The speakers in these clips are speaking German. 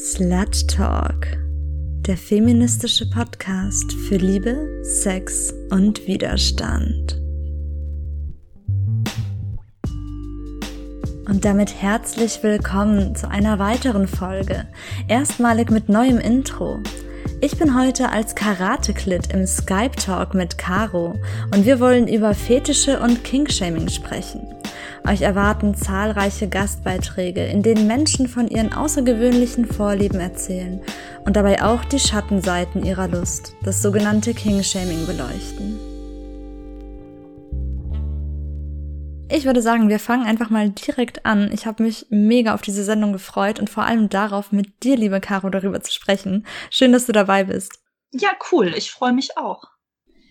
Slut Talk, der feministische Podcast für Liebe, Sex und Widerstand. Und damit herzlich willkommen zu einer weiteren Folge, erstmalig mit neuem Intro. Ich bin heute als Karate-Klit im Skype Talk mit Caro und wir wollen über Fetische und Kinkshaming sprechen. Euch erwarten zahlreiche Gastbeiträge, in denen Menschen von ihren außergewöhnlichen Vorlieben erzählen und dabei auch die Schattenseiten ihrer Lust, das sogenannte King-Shaming beleuchten. Ich würde sagen, wir fangen einfach mal direkt an. Ich habe mich mega auf diese Sendung gefreut und vor allem darauf, mit dir, liebe Caro, darüber zu sprechen. Schön, dass du dabei bist. Ja, cool. Ich freue mich auch.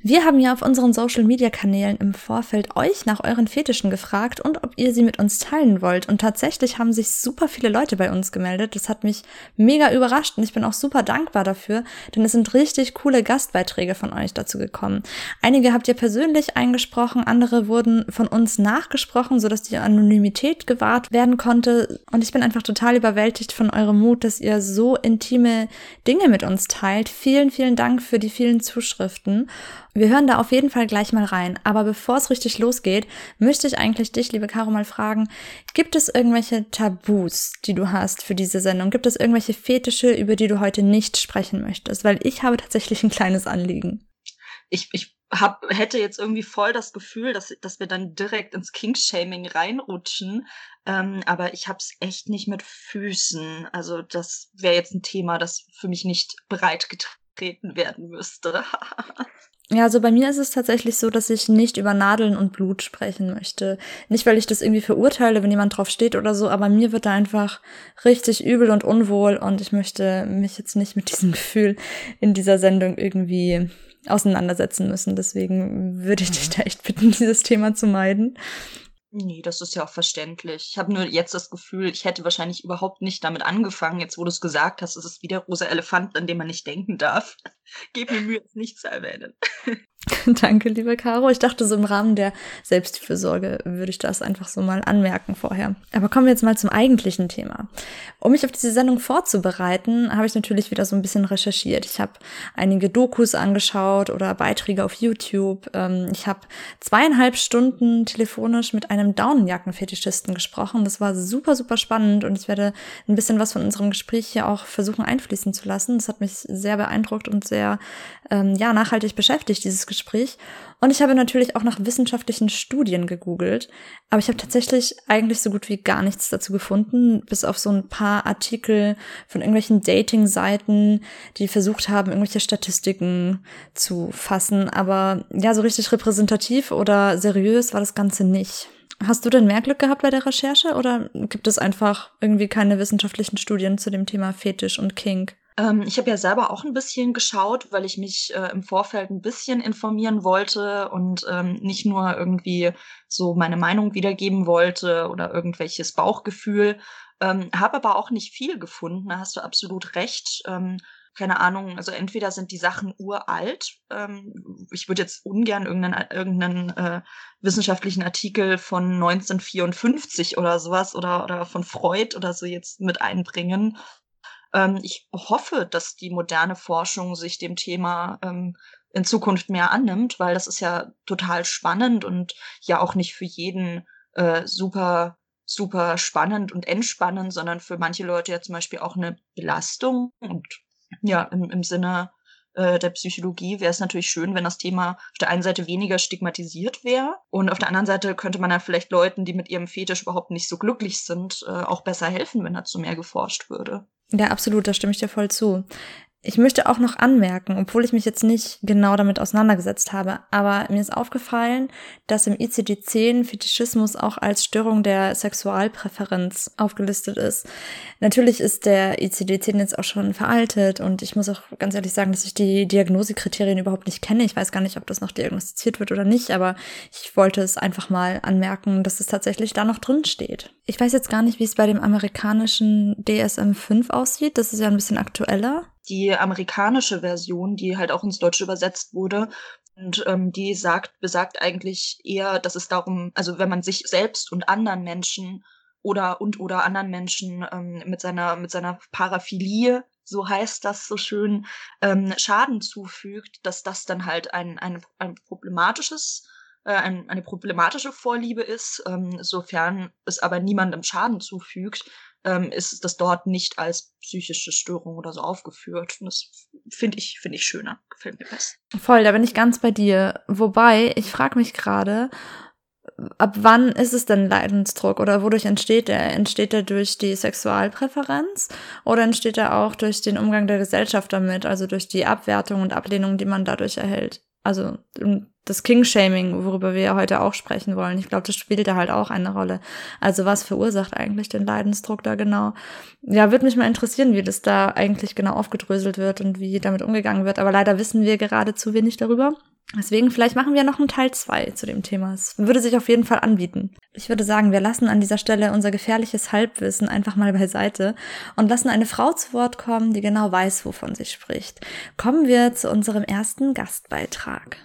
Wir haben ja auf unseren Social-Media-Kanälen im Vorfeld euch nach euren Fetischen gefragt und ob ihr sie mit uns teilen wollt. Und tatsächlich haben sich super viele Leute bei uns gemeldet. Das hat mich mega überrascht und ich bin auch super dankbar dafür, denn es sind richtig coole Gastbeiträge von euch dazu gekommen. Einige habt ihr persönlich eingesprochen, andere wurden von uns nachgesprochen, sodass die Anonymität gewahrt werden konnte. Und ich bin einfach total überwältigt von eurem Mut, dass ihr so intime Dinge mit uns teilt. Vielen, vielen Dank für die vielen Zuschriften. Wir hören da auf jeden Fall gleich mal rein. Aber bevor es richtig losgeht, möchte ich eigentlich dich, liebe Caro, mal fragen, gibt es irgendwelche Tabus, die du hast für diese Sendung? Gibt es irgendwelche Fetische, über die du heute nicht sprechen möchtest? Weil ich habe tatsächlich ein kleines Anliegen. Ich, ich hab, hätte jetzt irgendwie voll das Gefühl, dass, dass wir dann direkt ins King-Shaming reinrutschen. Ähm, aber ich hab's echt nicht mit Füßen. Also das wäre jetzt ein Thema, das für mich nicht breit getreten werden müsste. Ja, also bei mir ist es tatsächlich so, dass ich nicht über Nadeln und Blut sprechen möchte. Nicht, weil ich das irgendwie verurteile, wenn jemand drauf steht oder so, aber mir wird da einfach richtig übel und unwohl und ich möchte mich jetzt nicht mit diesem Gefühl in dieser Sendung irgendwie auseinandersetzen müssen. Deswegen würde ich dich da echt bitten, dieses Thema zu meiden. Nee, das ist ja auch verständlich. Ich habe nur jetzt das Gefühl, ich hätte wahrscheinlich überhaupt nicht damit angefangen. Jetzt, wo du es gesagt hast, ist es wie der rosa Elefant, an dem man nicht denken darf. Gib mir Mühe, es nicht zu erwähnen. Danke, liebe Caro. Ich dachte, so im Rahmen der Selbstfürsorge würde ich das einfach so mal anmerken vorher. Aber kommen wir jetzt mal zum eigentlichen Thema. Um mich auf diese Sendung vorzubereiten, habe ich natürlich wieder so ein bisschen recherchiert. Ich habe einige Dokus angeschaut oder Beiträge auf YouTube. Ähm, ich habe zweieinhalb Stunden telefonisch mit einem Daunenjackenfetischisten gesprochen. Das war super, super spannend und ich werde ein bisschen was von unserem Gespräch hier auch versuchen einfließen zu lassen. Das hat mich sehr beeindruckt und sehr ähm, ja, nachhaltig beschäftigt, dieses Gespräch. Und ich habe natürlich auch nach wissenschaftlichen Studien gegoogelt, aber ich habe tatsächlich eigentlich so gut wie gar nichts dazu gefunden, bis auf so ein paar Artikel von irgendwelchen Dating-Seiten, die versucht haben, irgendwelche Statistiken zu fassen. Aber ja, so richtig repräsentativ oder seriös war das Ganze nicht. Hast du denn mehr Glück gehabt bei der Recherche oder gibt es einfach irgendwie keine wissenschaftlichen Studien zu dem Thema Fetisch und Kink? Ähm, ich habe ja selber auch ein bisschen geschaut, weil ich mich äh, im Vorfeld ein bisschen informieren wollte und ähm, nicht nur irgendwie so meine Meinung wiedergeben wollte oder irgendwelches Bauchgefühl. Ähm, habe aber auch nicht viel gefunden, da hast du absolut recht. Ähm, keine Ahnung, also entweder sind die Sachen uralt. Ähm, ich würde jetzt ungern irgendeinen, irgendeinen äh, wissenschaftlichen Artikel von 1954 oder sowas oder, oder von Freud oder so jetzt mit einbringen. Ähm, ich hoffe, dass die moderne Forschung sich dem Thema ähm, in Zukunft mehr annimmt, weil das ist ja total spannend und ja auch nicht für jeden äh, super super spannend und entspannend, sondern für manche Leute ja zum Beispiel auch eine Belastung. Und ja, im, im Sinne äh, der Psychologie wäre es natürlich schön, wenn das Thema auf der einen Seite weniger stigmatisiert wäre und auf der anderen Seite könnte man ja vielleicht Leuten, die mit ihrem Fetisch überhaupt nicht so glücklich sind, äh, auch besser helfen, wenn dazu mehr geforscht würde. Ja, absolut, da stimme ich dir voll zu. Ich möchte auch noch anmerken, obwohl ich mich jetzt nicht genau damit auseinandergesetzt habe, aber mir ist aufgefallen, dass im ICD-10 Fetischismus auch als Störung der Sexualpräferenz aufgelistet ist. Natürlich ist der ICD-10 jetzt auch schon veraltet und ich muss auch ganz ehrlich sagen, dass ich die Diagnosekriterien überhaupt nicht kenne. Ich weiß gar nicht, ob das noch diagnostiziert wird oder nicht, aber ich wollte es einfach mal anmerken, dass es tatsächlich da noch drin steht. Ich weiß jetzt gar nicht, wie es bei dem amerikanischen DSM-5 aussieht. Das ist ja ein bisschen aktueller die amerikanische Version, die halt auch ins Deutsche übersetzt wurde. Und ähm, die sagt, besagt eigentlich eher, dass es darum, also wenn man sich selbst und anderen Menschen oder und oder anderen Menschen ähm, mit seiner mit seiner Paraphilie so heißt das so schön, ähm, Schaden zufügt, dass das dann halt ein, ein, ein problematisches äh, ein, eine problematische Vorliebe ist, ähm, sofern es aber niemandem Schaden zufügt, ähm, ist das dort nicht als psychische Störung oder so aufgeführt. Und das finde ich, finde ich schöner. Gefällt mir besser. Voll, da bin ich ganz bei dir. Wobei, ich frage mich gerade, ab wann ist es denn Leidensdruck oder wodurch entsteht er? Entsteht er durch die Sexualpräferenz oder entsteht er auch durch den Umgang der Gesellschaft damit, also durch die Abwertung und Ablehnung, die man dadurch erhält? Also das King-Shaming, worüber wir heute auch sprechen wollen. Ich glaube, das spielt da halt auch eine Rolle. Also was verursacht eigentlich den Leidensdruck da genau? Ja, würde mich mal interessieren, wie das da eigentlich genau aufgedröselt wird und wie damit umgegangen wird. Aber leider wissen wir gerade zu wenig darüber. Deswegen, vielleicht machen wir noch einen Teil zwei zu dem Thema. Es würde sich auf jeden Fall anbieten. Ich würde sagen, wir lassen an dieser Stelle unser gefährliches Halbwissen einfach mal beiseite und lassen eine Frau zu Wort kommen, die genau weiß, wovon sie spricht. Kommen wir zu unserem ersten Gastbeitrag.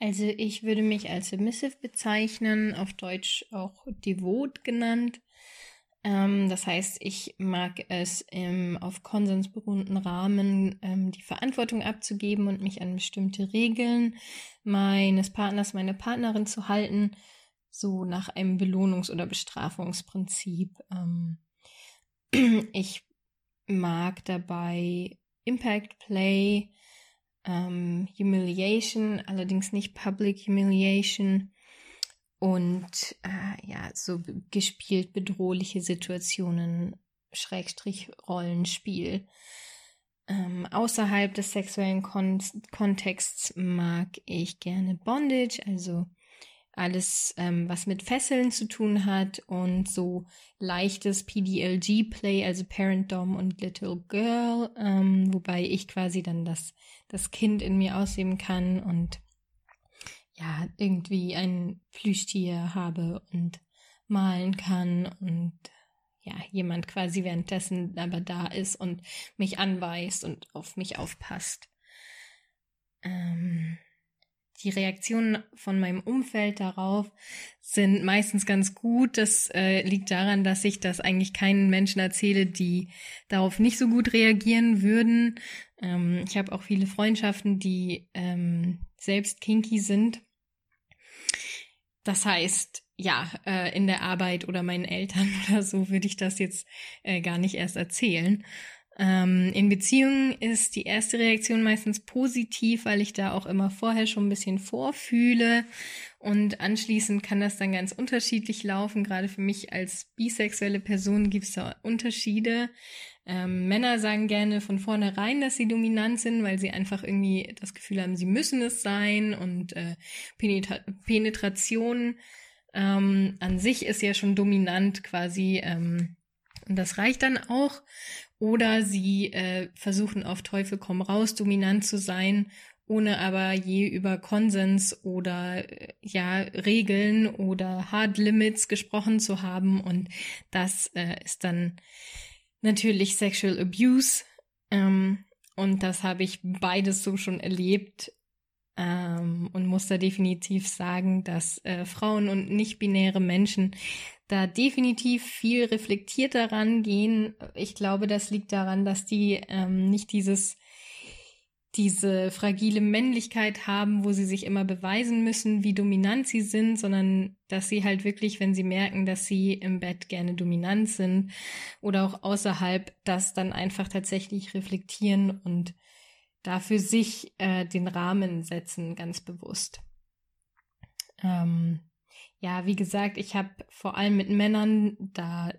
Also ich würde mich als submissive bezeichnen, auf Deutsch auch devot genannt. Ähm, das heißt, ich mag es im auf Konsens beruhenden Rahmen ähm, die Verantwortung abzugeben und mich an bestimmte Regeln meines Partners, meiner Partnerin zu halten, so nach einem Belohnungs- oder Bestrafungsprinzip. Ähm, ich mag dabei Impact Play, ähm, Humiliation, allerdings nicht Public Humiliation und äh, ja, so gespielt bedrohliche Situationen, Schrägstrich Rollenspiel. Ähm, außerhalb des sexuellen Kon Kontexts mag ich gerne Bondage, also alles, ähm, was mit Fesseln zu tun hat und so leichtes PDLG-Play, also Parent Dom und Little Girl, ähm, wobei ich quasi dann das, das Kind in mir ausleben kann und ja, irgendwie ein Plüschtier habe und malen kann und ja, jemand quasi währenddessen aber da ist und mich anweist und auf mich aufpasst. Ähm, die Reaktionen von meinem Umfeld darauf sind meistens ganz gut. Das äh, liegt daran, dass ich das eigentlich keinen Menschen erzähle, die darauf nicht so gut reagieren würden. Ähm, ich habe auch viele Freundschaften, die ähm, selbst kinky sind. Das heißt, ja, äh, in der Arbeit oder meinen Eltern oder so würde ich das jetzt äh, gar nicht erst erzählen. Ähm, in Beziehungen ist die erste Reaktion meistens positiv, weil ich da auch immer vorher schon ein bisschen vorfühle. Und anschließend kann das dann ganz unterschiedlich laufen. Gerade für mich als bisexuelle Person gibt es da Unterschiede. Ähm, Männer sagen gerne von vornherein, dass sie dominant sind, weil sie einfach irgendwie das Gefühl haben, sie müssen es sein. Und äh, Penetra Penetration ähm, an sich ist ja schon dominant quasi. Ähm, und das reicht dann auch. Oder sie äh, versuchen auf Teufel komm raus dominant zu sein, ohne aber je über Konsens oder äh, ja Regeln oder Hard Limits gesprochen zu haben. Und das äh, ist dann natürlich Sexual Abuse. Ähm, und das habe ich beides so schon erlebt. Ähm, und muss da definitiv sagen, dass äh, Frauen und nicht-binäre Menschen da definitiv viel reflektierter rangehen. Ich glaube, das liegt daran, dass die ähm, nicht dieses diese fragile Männlichkeit haben, wo sie sich immer beweisen müssen, wie dominant sie sind, sondern dass sie halt wirklich, wenn sie merken, dass sie im Bett gerne dominant sind oder auch außerhalb, das dann einfach tatsächlich reflektieren und dafür sich äh, den Rahmen setzen, ganz bewusst. Ähm, ja, wie gesagt, ich habe vor allem mit Männern da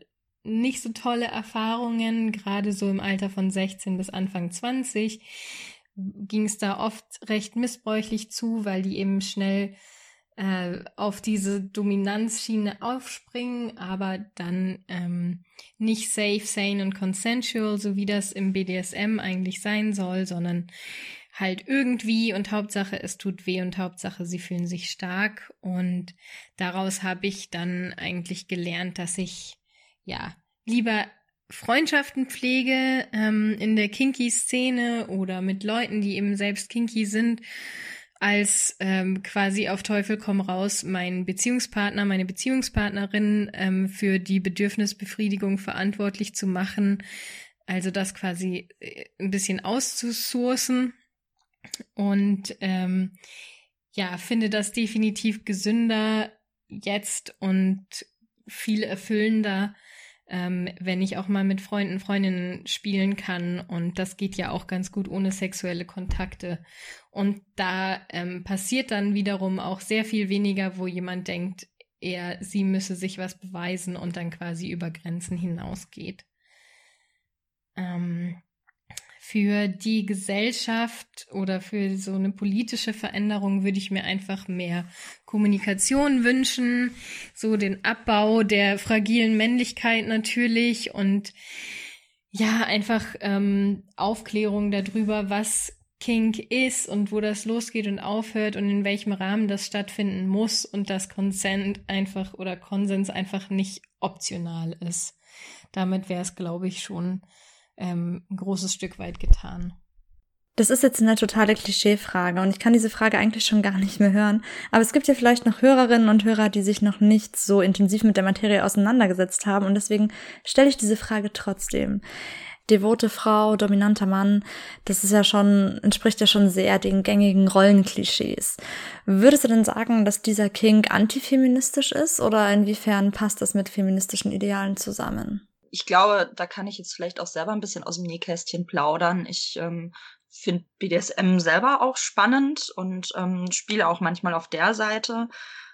nicht so tolle Erfahrungen, gerade so im Alter von 16 bis Anfang 20 ging es da oft recht missbräuchlich zu, weil die eben schnell äh, auf diese Dominanzschiene aufspringen, aber dann ähm, nicht safe, sane und consensual, so wie das im BDSM eigentlich sein soll, sondern halt irgendwie und Hauptsache es tut weh und Hauptsache sie fühlen sich stark. Und daraus habe ich dann eigentlich gelernt, dass ich ja lieber Freundschaften pflege ähm, in der Kinky-Szene oder mit Leuten, die eben selbst Kinky sind, als ähm, quasi auf Teufel komm raus meinen Beziehungspartner, meine Beziehungspartnerin ähm, für die Bedürfnisbefriedigung verantwortlich zu machen. Also das quasi äh, ein bisschen auszusourcen. Und ähm, ja, finde das definitiv gesünder jetzt und viel erfüllender, ähm, wenn ich auch mal mit Freunden, Freundinnen spielen kann. Und das geht ja auch ganz gut ohne sexuelle Kontakte. Und da ähm, passiert dann wiederum auch sehr viel weniger, wo jemand denkt, er, sie müsse sich was beweisen und dann quasi über Grenzen hinausgeht. Ähm, für die Gesellschaft oder für so eine politische Veränderung würde ich mir einfach mehr Kommunikation wünschen, so den Abbau der fragilen Männlichkeit natürlich und ja, einfach ähm, Aufklärung darüber, was Kink ist und wo das losgeht und aufhört und in welchem Rahmen das stattfinden muss und dass Consent einfach oder Konsens einfach nicht optional ist. Damit wäre es, glaube ich, schon ähm, ein großes Stück weit getan. Das ist jetzt eine totale Klischeefrage und ich kann diese Frage eigentlich schon gar nicht mehr hören. Aber es gibt ja vielleicht noch Hörerinnen und Hörer, die sich noch nicht so intensiv mit der Materie auseinandergesetzt haben und deswegen stelle ich diese Frage trotzdem. Devote Frau, dominanter Mann, das ist ja schon, entspricht ja schon sehr den gängigen Rollenklischees. Würdest du denn sagen, dass dieser King antifeministisch ist oder inwiefern passt das mit feministischen Idealen zusammen? Ich glaube, da kann ich jetzt vielleicht auch selber ein bisschen aus dem Nähkästchen plaudern. Ich ähm, finde BDSM selber auch spannend und ähm, spiele auch manchmal auf der Seite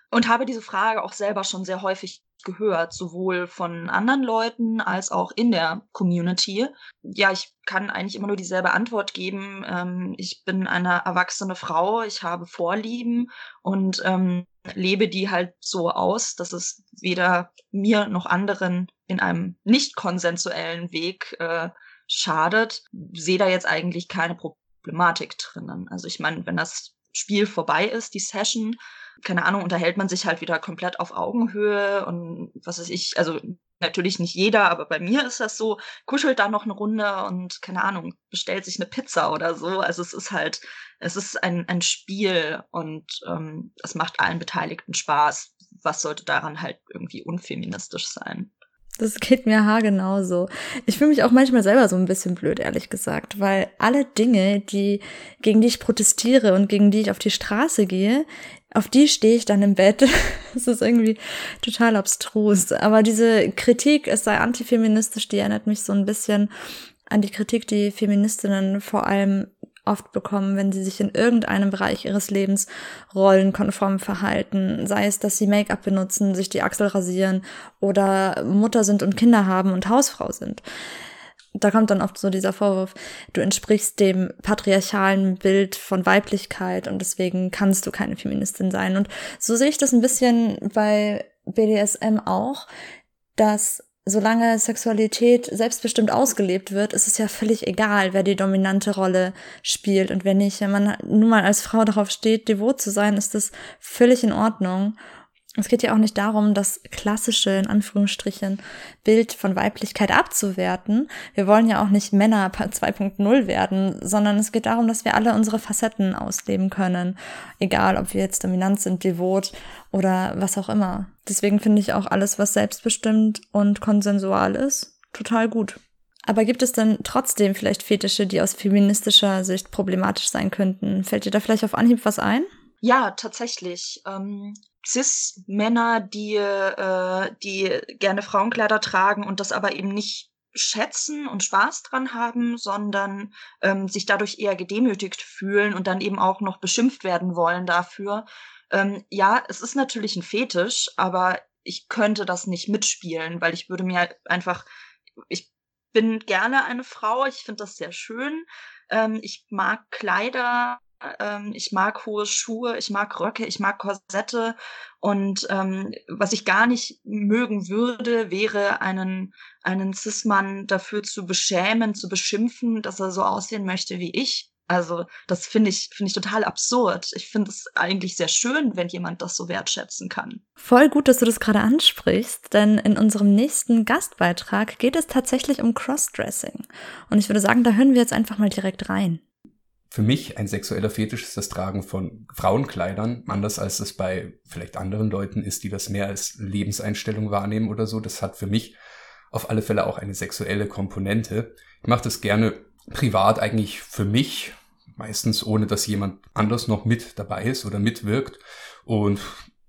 und habe diese Frage auch selber schon sehr häufig gehört, sowohl von anderen Leuten als auch in der Community. Ja, ich kann eigentlich immer nur dieselbe Antwort geben. Ähm, ich bin eine erwachsene Frau, ich habe Vorlieben und ähm, lebe die halt so aus, dass es weder mir noch anderen in einem nicht konsensuellen Weg äh, schadet, sehe da jetzt eigentlich keine Problematik drinnen. Also ich meine, wenn das Spiel vorbei ist, die Session, keine Ahnung, unterhält man sich halt wieder komplett auf Augenhöhe und was weiß ich, also natürlich nicht jeder, aber bei mir ist das so, kuschelt da noch eine Runde und keine Ahnung, bestellt sich eine Pizza oder so. Also es ist halt, es ist ein, ein Spiel und ähm, es macht allen Beteiligten Spaß. Was sollte daran halt irgendwie unfeministisch sein? Das geht mir haargenau so. Ich fühle mich auch manchmal selber so ein bisschen blöd, ehrlich gesagt, weil alle Dinge, die, gegen die ich protestiere und gegen die ich auf die Straße gehe, auf die stehe ich dann im Bett. Das ist irgendwie total abstrus. Aber diese Kritik, es sei antifeministisch, die erinnert mich so ein bisschen an die Kritik, die Feministinnen vor allem oft bekommen, wenn sie sich in irgendeinem Bereich ihres Lebens rollenkonform verhalten. Sei es, dass sie Make-up benutzen, sich die Achsel rasieren oder Mutter sind und Kinder haben und Hausfrau sind. Da kommt dann oft so dieser Vorwurf, du entsprichst dem patriarchalen Bild von Weiblichkeit und deswegen kannst du keine Feministin sein. Und so sehe ich das ein bisschen bei BDSM auch, dass solange Sexualität selbstbestimmt ausgelebt wird, ist es ja völlig egal, wer die dominante Rolle spielt und wer nicht. Wenn man nun mal als Frau darauf steht, devot zu sein, ist das völlig in Ordnung. Es geht ja auch nicht darum, das klassische, in Anführungsstrichen, Bild von Weiblichkeit abzuwerten. Wir wollen ja auch nicht Männer 2.0 werden, sondern es geht darum, dass wir alle unsere Facetten ausleben können. Egal, ob wir jetzt dominant sind, devot oder was auch immer. Deswegen finde ich auch alles, was selbstbestimmt und konsensual ist, total gut. Aber gibt es denn trotzdem vielleicht Fetische, die aus feministischer Sicht problematisch sein könnten? Fällt dir da vielleicht auf Anhieb was ein? Ja, tatsächlich. Ähm, Cis-Männer, die, äh, die gerne Frauenkleider tragen und das aber eben nicht schätzen und Spaß dran haben, sondern ähm, sich dadurch eher gedemütigt fühlen und dann eben auch noch beschimpft werden wollen dafür. Ähm, ja, es ist natürlich ein Fetisch, aber ich könnte das nicht mitspielen, weil ich würde mir einfach, ich bin gerne eine Frau, ich finde das sehr schön. Ähm, ich mag Kleider ähm, ich mag hohe Schuhe, ich mag Röcke, ich mag Korsette. Und ähm, was ich gar nicht mögen würde, wäre einen, einen Cis-Mann dafür zu beschämen, zu beschimpfen, dass er so aussehen möchte wie ich. Also das finde ich, finde ich total absurd. Ich finde es eigentlich sehr schön, wenn jemand das so wertschätzen kann. Voll gut, dass du das gerade ansprichst, denn in unserem nächsten Gastbeitrag geht es tatsächlich um Crossdressing. Und ich würde sagen, da hören wir jetzt einfach mal direkt rein. Für mich ein sexueller Fetisch ist das Tragen von Frauenkleidern, anders als es bei vielleicht anderen Leuten ist, die das mehr als Lebenseinstellung wahrnehmen oder so. Das hat für mich auf alle Fälle auch eine sexuelle Komponente. Ich mache das gerne privat eigentlich für mich, meistens ohne dass jemand anders noch mit dabei ist oder mitwirkt und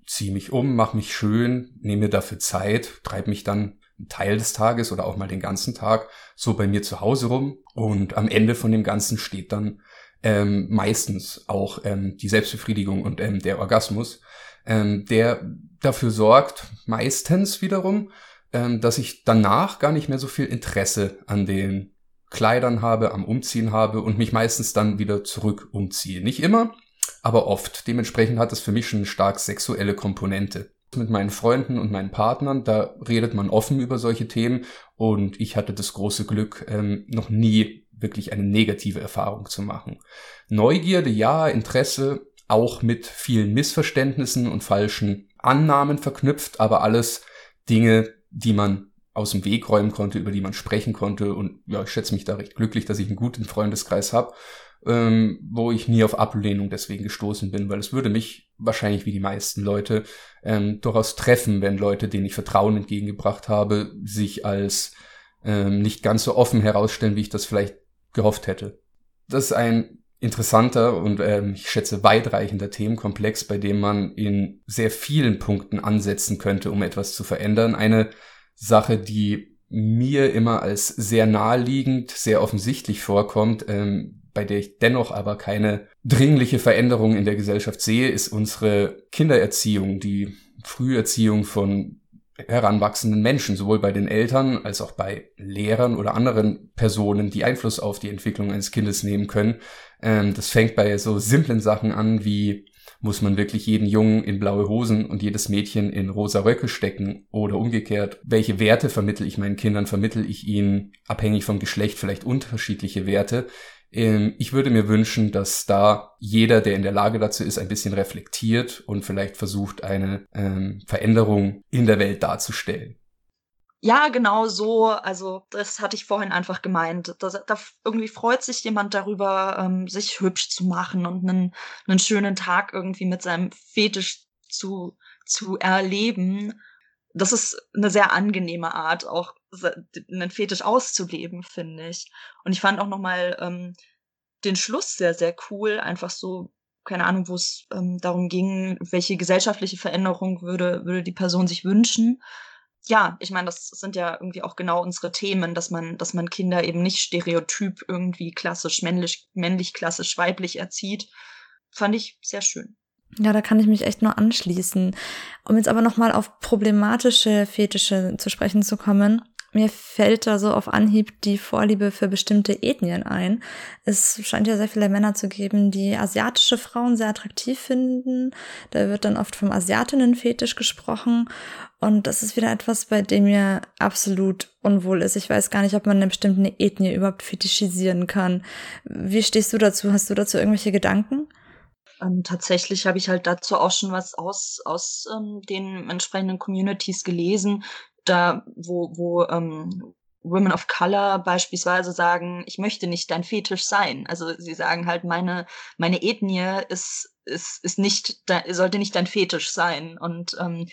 ziehe mich um, mache mich schön, nehme mir dafür Zeit, treibe mich dann einen Teil des Tages oder auch mal den ganzen Tag so bei mir zu Hause rum und am Ende von dem Ganzen steht dann ähm, meistens auch ähm, die Selbstbefriedigung und ähm, der Orgasmus, ähm, der dafür sorgt, meistens wiederum, ähm, dass ich danach gar nicht mehr so viel Interesse an den Kleidern habe, am Umziehen habe und mich meistens dann wieder zurück umziehe. Nicht immer, aber oft. Dementsprechend hat es für mich schon eine stark sexuelle Komponente. Mit meinen Freunden und meinen Partnern, da redet man offen über solche Themen und ich hatte das große Glück, ähm, noch nie wirklich eine negative Erfahrung zu machen. Neugierde, ja, Interesse, auch mit vielen Missverständnissen und falschen Annahmen verknüpft, aber alles Dinge, die man aus dem Weg räumen konnte, über die man sprechen konnte. Und ja, ich schätze mich da recht glücklich, dass ich einen guten Freundeskreis habe, ähm, wo ich nie auf Ablehnung deswegen gestoßen bin, weil es würde mich wahrscheinlich wie die meisten Leute ähm, durchaus treffen, wenn Leute, denen ich Vertrauen entgegengebracht habe, sich als ähm, nicht ganz so offen herausstellen, wie ich das vielleicht gehofft hätte. Das ist ein interessanter und ähm, ich schätze weitreichender Themenkomplex, bei dem man in sehr vielen Punkten ansetzen könnte, um etwas zu verändern. Eine Sache, die mir immer als sehr naheliegend, sehr offensichtlich vorkommt, ähm, bei der ich dennoch aber keine dringliche Veränderung in der Gesellschaft sehe, ist unsere Kindererziehung, die Früherziehung von heranwachsenden Menschen, sowohl bei den Eltern als auch bei Lehrern oder anderen Personen, die Einfluss auf die Entwicklung eines Kindes nehmen können. Ähm, das fängt bei so simplen Sachen an wie muss man wirklich jeden Jungen in blaue Hosen und jedes Mädchen in rosa Röcke stecken oder umgekehrt? Welche Werte vermittel ich meinen Kindern? Vermittel ich ihnen abhängig vom Geschlecht vielleicht unterschiedliche Werte? Ähm, ich würde mir wünschen, dass da jeder, der in der Lage dazu ist, ein bisschen reflektiert und vielleicht versucht, eine ähm, Veränderung in der Welt darzustellen. Ja, genau so. Also das hatte ich vorhin einfach gemeint. Da, da irgendwie freut sich jemand darüber, ähm, sich hübsch zu machen und einen, einen schönen Tag irgendwie mit seinem Fetisch zu, zu erleben. Das ist eine sehr angenehme Art, auch einen Fetisch auszuleben, finde ich. Und ich fand auch nochmal ähm, den Schluss sehr, sehr cool. Einfach so, keine Ahnung, wo es ähm, darum ging, welche gesellschaftliche Veränderung würde, würde die Person sich wünschen. Ja, ich meine, das sind ja irgendwie auch genau unsere Themen, dass man, dass man Kinder eben nicht stereotyp irgendwie klassisch männlich, männlich, klassisch weiblich erzieht. Fand ich sehr schön. Ja, da kann ich mich echt nur anschließen. Um jetzt aber nochmal auf problematische Fetische zu sprechen zu kommen. Mir fällt da so auf Anhieb die Vorliebe für bestimmte Ethnien ein. Es scheint ja sehr viele Männer zu geben, die asiatische Frauen sehr attraktiv finden. Da wird dann oft vom Asiatinnenfetisch gesprochen. Und das ist wieder etwas, bei dem mir absolut unwohl ist. Ich weiß gar nicht, ob man eine bestimmte Ethnie überhaupt fetischisieren kann. Wie stehst du dazu? Hast du dazu irgendwelche Gedanken? Ähm, tatsächlich habe ich halt dazu auch schon was aus, aus ähm, den entsprechenden Communities gelesen, da wo, wo ähm, Women of Color beispielsweise sagen, ich möchte nicht dein Fetisch sein. Also sie sagen halt, meine, meine Ethnie ist, ist, ist nicht, sollte nicht dein Fetisch sein. Und ähm,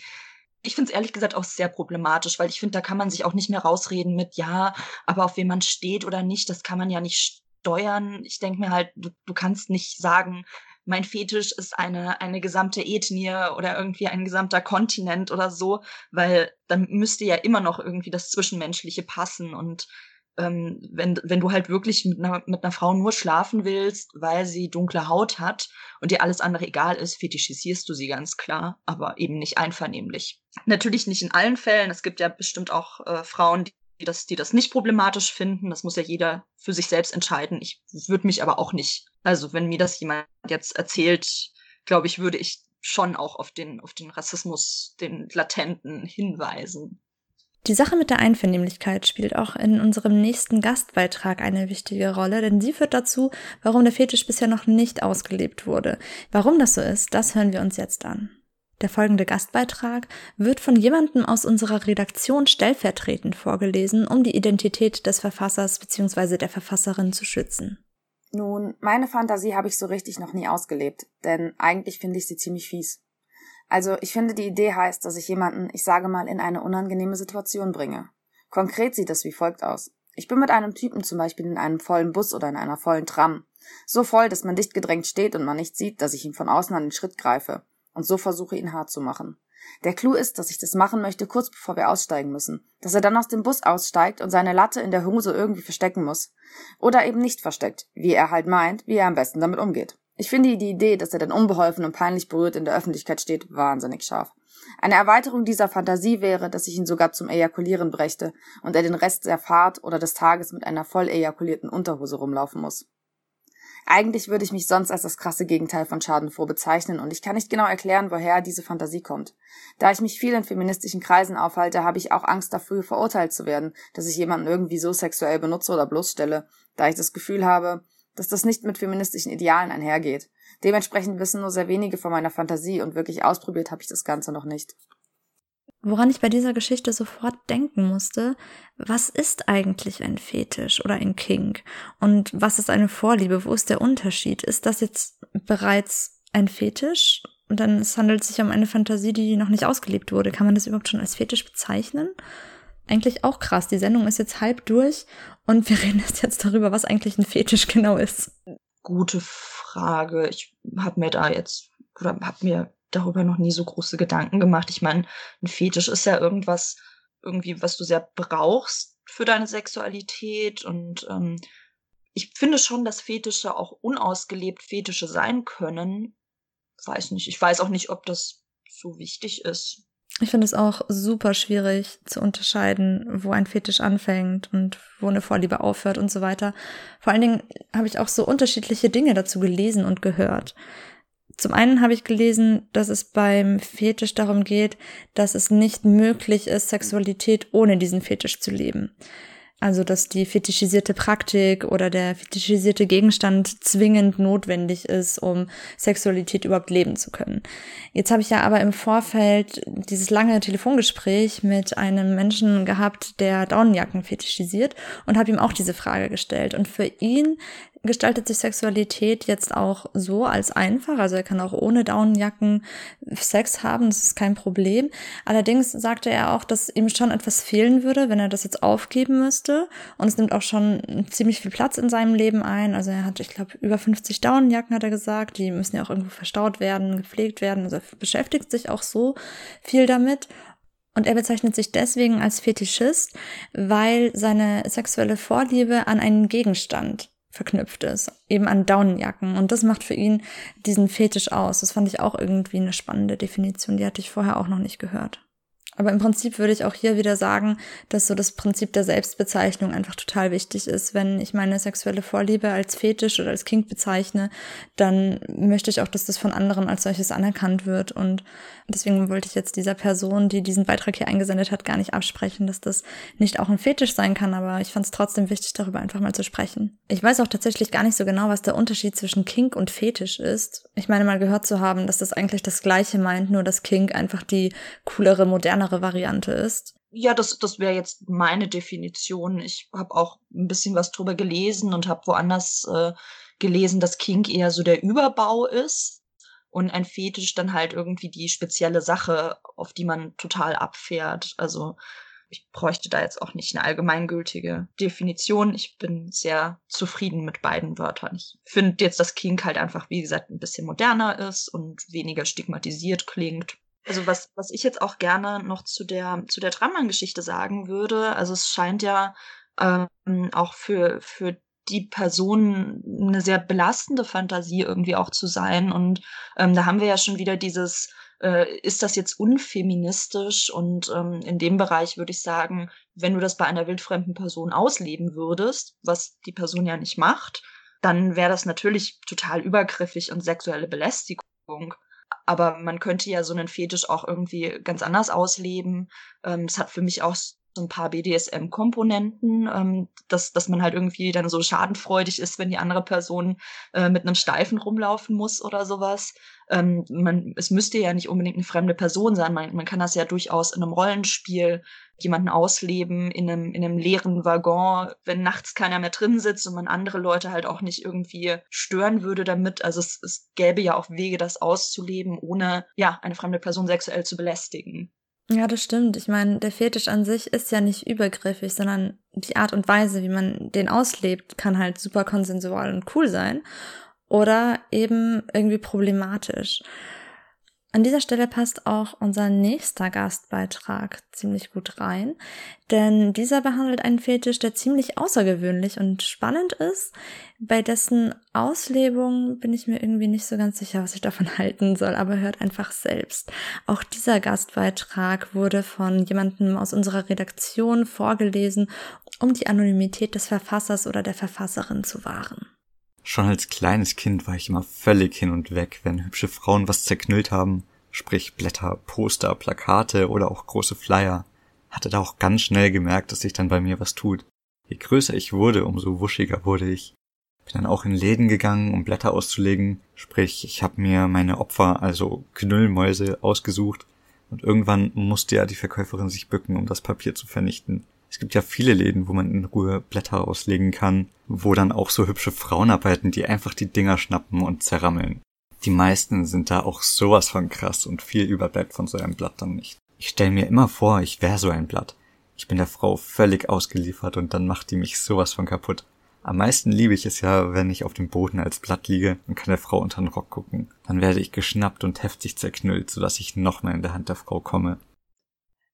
ich finde es ehrlich gesagt auch sehr problematisch, weil ich finde, da kann man sich auch nicht mehr rausreden mit, ja, aber auf wen man steht oder nicht, das kann man ja nicht steuern. Ich denke mir halt, du, du kannst nicht sagen, mein Fetisch ist eine, eine gesamte Ethnie oder irgendwie ein gesamter Kontinent oder so, weil dann müsste ja immer noch irgendwie das Zwischenmenschliche passen und ähm, wenn, wenn du halt wirklich mit einer, mit einer Frau nur schlafen willst, weil sie dunkle Haut hat und dir alles andere egal ist, fetischisierst du sie ganz klar, aber eben nicht einvernehmlich. Natürlich nicht in allen Fällen. Es gibt ja bestimmt auch äh, Frauen, die das, die das nicht problematisch finden. Das muss ja jeder für sich selbst entscheiden. Ich würde mich aber auch nicht, also wenn mir das jemand jetzt erzählt, glaube ich, würde ich schon auch auf den, auf den Rassismus, den latenten hinweisen. Die Sache mit der Einvernehmlichkeit spielt auch in unserem nächsten Gastbeitrag eine wichtige Rolle, denn sie führt dazu, warum der Fetisch bisher noch nicht ausgelebt wurde. Warum das so ist, das hören wir uns jetzt an. Der folgende Gastbeitrag wird von jemandem aus unserer Redaktion stellvertretend vorgelesen, um die Identität des Verfassers bzw. der Verfasserin zu schützen. Nun, meine Fantasie habe ich so richtig noch nie ausgelebt, denn eigentlich finde ich sie ziemlich fies. Also, ich finde die Idee heißt, dass ich jemanden, ich sage mal, in eine unangenehme Situation bringe. Konkret sieht es wie folgt aus. Ich bin mit einem Typen zum Beispiel in einem vollen Bus oder in einer vollen Tram. So voll, dass man dicht gedrängt steht und man nicht sieht, dass ich ihm von außen an den Schritt greife. Und so versuche ihn hart zu machen. Der Clou ist, dass ich das machen möchte, kurz bevor wir aussteigen müssen. Dass er dann aus dem Bus aussteigt und seine Latte in der Hose irgendwie verstecken muss. Oder eben nicht versteckt, wie er halt meint, wie er am besten damit umgeht. Ich finde die Idee, dass er dann unbeholfen und peinlich berührt in der Öffentlichkeit steht, wahnsinnig scharf. Eine Erweiterung dieser Fantasie wäre, dass ich ihn sogar zum Ejakulieren brächte und er den Rest der Fahrt oder des Tages mit einer voll ejakulierten Unterhose rumlaufen muss. Eigentlich würde ich mich sonst als das krasse Gegenteil von Schadenfroh bezeichnen und ich kann nicht genau erklären, woher diese Fantasie kommt. Da ich mich viel in feministischen Kreisen aufhalte, habe ich auch Angst dafür, verurteilt zu werden, dass ich jemanden irgendwie so sexuell benutze oder bloßstelle, da ich das Gefühl habe, dass das nicht mit feministischen Idealen einhergeht. Dementsprechend wissen nur sehr wenige von meiner Fantasie und wirklich ausprobiert habe ich das Ganze noch nicht. Woran ich bei dieser Geschichte sofort denken musste, was ist eigentlich ein Fetisch oder ein Kink? Und was ist eine Vorliebe? Wo ist der Unterschied? Ist das jetzt bereits ein Fetisch? Und dann es handelt sich um eine Fantasie, die noch nicht ausgelebt wurde. Kann man das überhaupt schon als Fetisch bezeichnen? Eigentlich auch krass. Die Sendung ist jetzt halb durch und wir reden jetzt darüber, was eigentlich ein Fetisch genau ist. Gute Frage. Ich habe mir da jetzt oder habe mir darüber noch nie so große Gedanken gemacht. Ich meine, ein Fetisch ist ja irgendwas, irgendwie, was du sehr brauchst für deine Sexualität. Und ähm, ich finde schon, dass Fetische auch unausgelebt Fetische sein können. Weiß nicht. Ich weiß auch nicht, ob das so wichtig ist. Ich finde es auch super schwierig zu unterscheiden, wo ein Fetisch anfängt und wo eine Vorliebe aufhört und so weiter. Vor allen Dingen habe ich auch so unterschiedliche Dinge dazu gelesen und gehört. Zum einen habe ich gelesen, dass es beim Fetisch darum geht, dass es nicht möglich ist, Sexualität ohne diesen Fetisch zu leben. Also, dass die fetischisierte Praktik oder der fetischisierte Gegenstand zwingend notwendig ist, um Sexualität überhaupt leben zu können. Jetzt habe ich ja aber im Vorfeld dieses lange Telefongespräch mit einem Menschen gehabt, der Daunenjacken fetischisiert und habe ihm auch diese Frage gestellt. Und für ihn gestaltet sich Sexualität jetzt auch so als einfach. Also er kann auch ohne Daunenjacken Sex haben, das ist kein Problem. Allerdings sagte er auch, dass ihm schon etwas fehlen würde, wenn er das jetzt aufgeben müsste. Und es nimmt auch schon ziemlich viel Platz in seinem Leben ein. Also er hat, ich glaube, über 50 Daunenjacken, hat er gesagt. Die müssen ja auch irgendwo verstaut werden, gepflegt werden. Also er beschäftigt sich auch so viel damit. Und er bezeichnet sich deswegen als Fetischist, weil seine sexuelle Vorliebe an einen Gegenstand verknüpft ist, eben an Daunenjacken. Und das macht für ihn diesen Fetisch aus. Das fand ich auch irgendwie eine spannende Definition, die hatte ich vorher auch noch nicht gehört. Aber im Prinzip würde ich auch hier wieder sagen, dass so das Prinzip der Selbstbezeichnung einfach total wichtig ist. Wenn ich meine sexuelle Vorliebe als Fetisch oder als Kink bezeichne, dann möchte ich auch, dass das von anderen als solches anerkannt wird. Und deswegen wollte ich jetzt dieser Person, die diesen Beitrag hier eingesendet hat, gar nicht absprechen, dass das nicht auch ein Fetisch sein kann. Aber ich fand es trotzdem wichtig, darüber einfach mal zu sprechen. Ich weiß auch tatsächlich gar nicht so genau, was der Unterschied zwischen Kink und Fetisch ist. Ich meine mal gehört zu haben, dass das eigentlich das Gleiche meint, nur dass Kink einfach die coolere, modernere Variante ist. Ja, das, das wäre jetzt meine Definition. Ich habe auch ein bisschen was drüber gelesen und habe woanders äh, gelesen, dass Kink eher so der Überbau ist und ein Fetisch dann halt irgendwie die spezielle Sache, auf die man total abfährt. Also ich bräuchte da jetzt auch nicht eine allgemeingültige Definition. Ich bin sehr zufrieden mit beiden Wörtern. Ich finde jetzt, dass Kink halt einfach, wie gesagt, ein bisschen moderner ist und weniger stigmatisiert klingt also was, was ich jetzt auch gerne noch zu der, zu der Trammann-Geschichte sagen würde, also es scheint ja ähm, auch für, für die Person eine sehr belastende Fantasie irgendwie auch zu sein. Und ähm, da haben wir ja schon wieder dieses, äh, ist das jetzt unfeministisch? Und ähm, in dem Bereich würde ich sagen, wenn du das bei einer wildfremden Person ausleben würdest, was die Person ja nicht macht, dann wäre das natürlich total übergriffig und sexuelle Belästigung. Aber man könnte ja so einen Fetisch auch irgendwie ganz anders ausleben. Ähm, es hat für mich auch so ein paar BDSM-Komponenten, ähm, dass, dass man halt irgendwie dann so schadenfreudig ist, wenn die andere Person äh, mit einem Steifen rumlaufen muss oder sowas. Ähm, man, es müsste ja nicht unbedingt eine fremde Person sein. Man, man kann das ja durchaus in einem Rollenspiel jemanden ausleben, in einem, in einem leeren Waggon, wenn nachts keiner mehr drin sitzt und man andere Leute halt auch nicht irgendwie stören würde damit. Also es, es gäbe ja auch Wege, das auszuleben, ohne ja eine fremde Person sexuell zu belästigen. Ja, das stimmt. Ich meine, der Fetisch an sich ist ja nicht übergriffig, sondern die Art und Weise, wie man den auslebt, kann halt super konsensual und cool sein oder eben irgendwie problematisch. An dieser Stelle passt auch unser nächster Gastbeitrag ziemlich gut rein, denn dieser behandelt einen Fetisch, der ziemlich außergewöhnlich und spannend ist. Bei dessen Auslebung bin ich mir irgendwie nicht so ganz sicher, was ich davon halten soll, aber hört einfach selbst. Auch dieser Gastbeitrag wurde von jemandem aus unserer Redaktion vorgelesen, um die Anonymität des Verfassers oder der Verfasserin zu wahren. Schon als kleines Kind war ich immer völlig hin und weg, wenn hübsche Frauen was zerknüllt haben, sprich Blätter, Poster, Plakate oder auch große Flyer. Hatte da auch ganz schnell gemerkt, dass sich dann bei mir was tut. Je größer ich wurde, umso wuschiger wurde ich. Bin dann auch in Läden gegangen, um Blätter auszulegen, sprich ich habe mir meine Opfer, also Knüllmäuse, ausgesucht und irgendwann musste ja die Verkäuferin sich bücken, um das Papier zu vernichten. Es gibt ja viele Läden, wo man in Ruhe Blätter auslegen kann, wo dann auch so hübsche Frauen arbeiten, die einfach die Dinger schnappen und zerrammeln. Die meisten sind da auch sowas von krass und viel überbleibt von so einem Blatt dann nicht. Ich stelle mir immer vor, ich wäre so ein Blatt. Ich bin der Frau völlig ausgeliefert und dann macht die mich sowas von kaputt. Am meisten liebe ich es ja, wenn ich auf dem Boden als Blatt liege und kann der Frau unter den Rock gucken. Dann werde ich geschnappt und heftig zerknüllt, sodass ich nochmal in der Hand der Frau komme.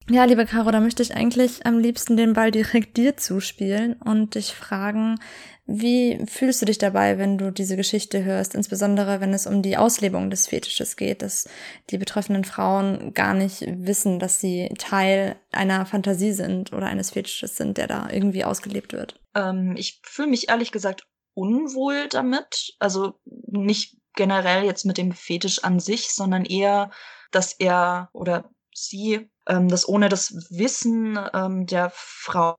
Ja, liebe Caro, da möchte ich eigentlich am liebsten den Ball direkt dir zuspielen und dich fragen, wie fühlst du dich dabei, wenn du diese Geschichte hörst, insbesondere wenn es um die Auslebung des Fetisches geht, dass die betroffenen Frauen gar nicht wissen, dass sie Teil einer Fantasie sind oder eines Fetisches sind, der da irgendwie ausgelebt wird? Ähm, ich fühle mich ehrlich gesagt unwohl damit. Also nicht generell jetzt mit dem Fetisch an sich, sondern eher, dass er oder sie ähm, das ohne das Wissen ähm, der Frauen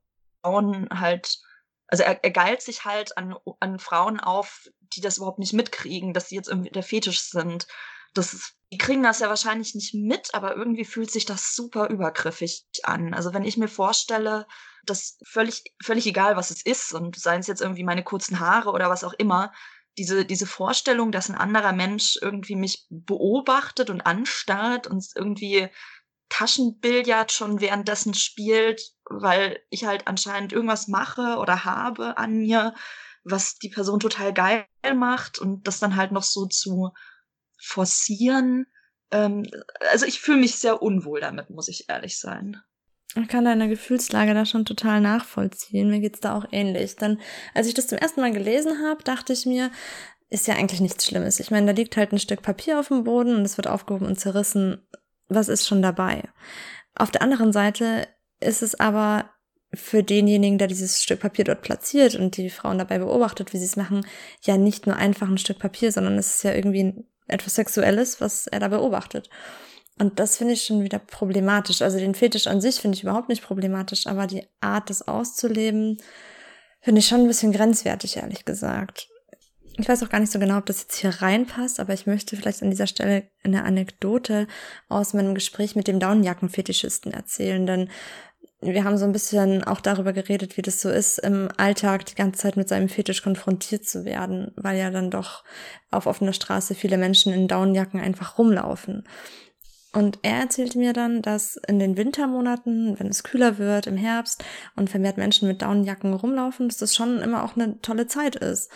halt, also er, er geilt sich halt an, an Frauen auf, die das überhaupt nicht mitkriegen, dass sie jetzt irgendwie der Fetisch sind. Das ist, die kriegen das ja wahrscheinlich nicht mit, aber irgendwie fühlt sich das super übergriffig an. Also wenn ich mir vorstelle, dass völlig, völlig egal, was es ist, und seien es jetzt irgendwie meine kurzen Haare oder was auch immer, diese, diese Vorstellung, dass ein anderer Mensch irgendwie mich beobachtet und anstarrt und irgendwie Taschenbillard schon währenddessen spielt, weil ich halt anscheinend irgendwas mache oder habe an mir, was die Person total geil macht und das dann halt noch so zu forcieren. Ähm, also ich fühle mich sehr unwohl damit, muss ich ehrlich sein. Ich kann deine Gefühlslage da schon total nachvollziehen. Mir geht's da auch ähnlich. Denn als ich das zum ersten Mal gelesen habe, dachte ich mir, ist ja eigentlich nichts Schlimmes. Ich meine, da liegt halt ein Stück Papier auf dem Boden und es wird aufgehoben und zerrissen was ist schon dabei? Auf der anderen Seite ist es aber für denjenigen, der dieses Stück Papier dort platziert und die Frauen dabei beobachtet, wie sie es machen, ja nicht nur einfach ein Stück Papier, sondern es ist ja irgendwie etwas Sexuelles, was er da beobachtet. Und das finde ich schon wieder problematisch. Also den Fetisch an sich finde ich überhaupt nicht problematisch, aber die Art, das auszuleben, finde ich schon ein bisschen grenzwertig, ehrlich gesagt. Ich weiß auch gar nicht so genau, ob das jetzt hier reinpasst, aber ich möchte vielleicht an dieser Stelle eine Anekdote aus meinem Gespräch mit dem Daunenjackenfetischisten erzählen, denn wir haben so ein bisschen auch darüber geredet, wie das so ist, im Alltag die ganze Zeit mit seinem Fetisch konfrontiert zu werden, weil ja dann doch auf offener Straße viele Menschen in Daunenjacken einfach rumlaufen. Und er erzählte mir dann, dass in den Wintermonaten, wenn es kühler wird, im Herbst und vermehrt Menschen mit Daunenjacken rumlaufen, dass das schon immer auch eine tolle Zeit ist.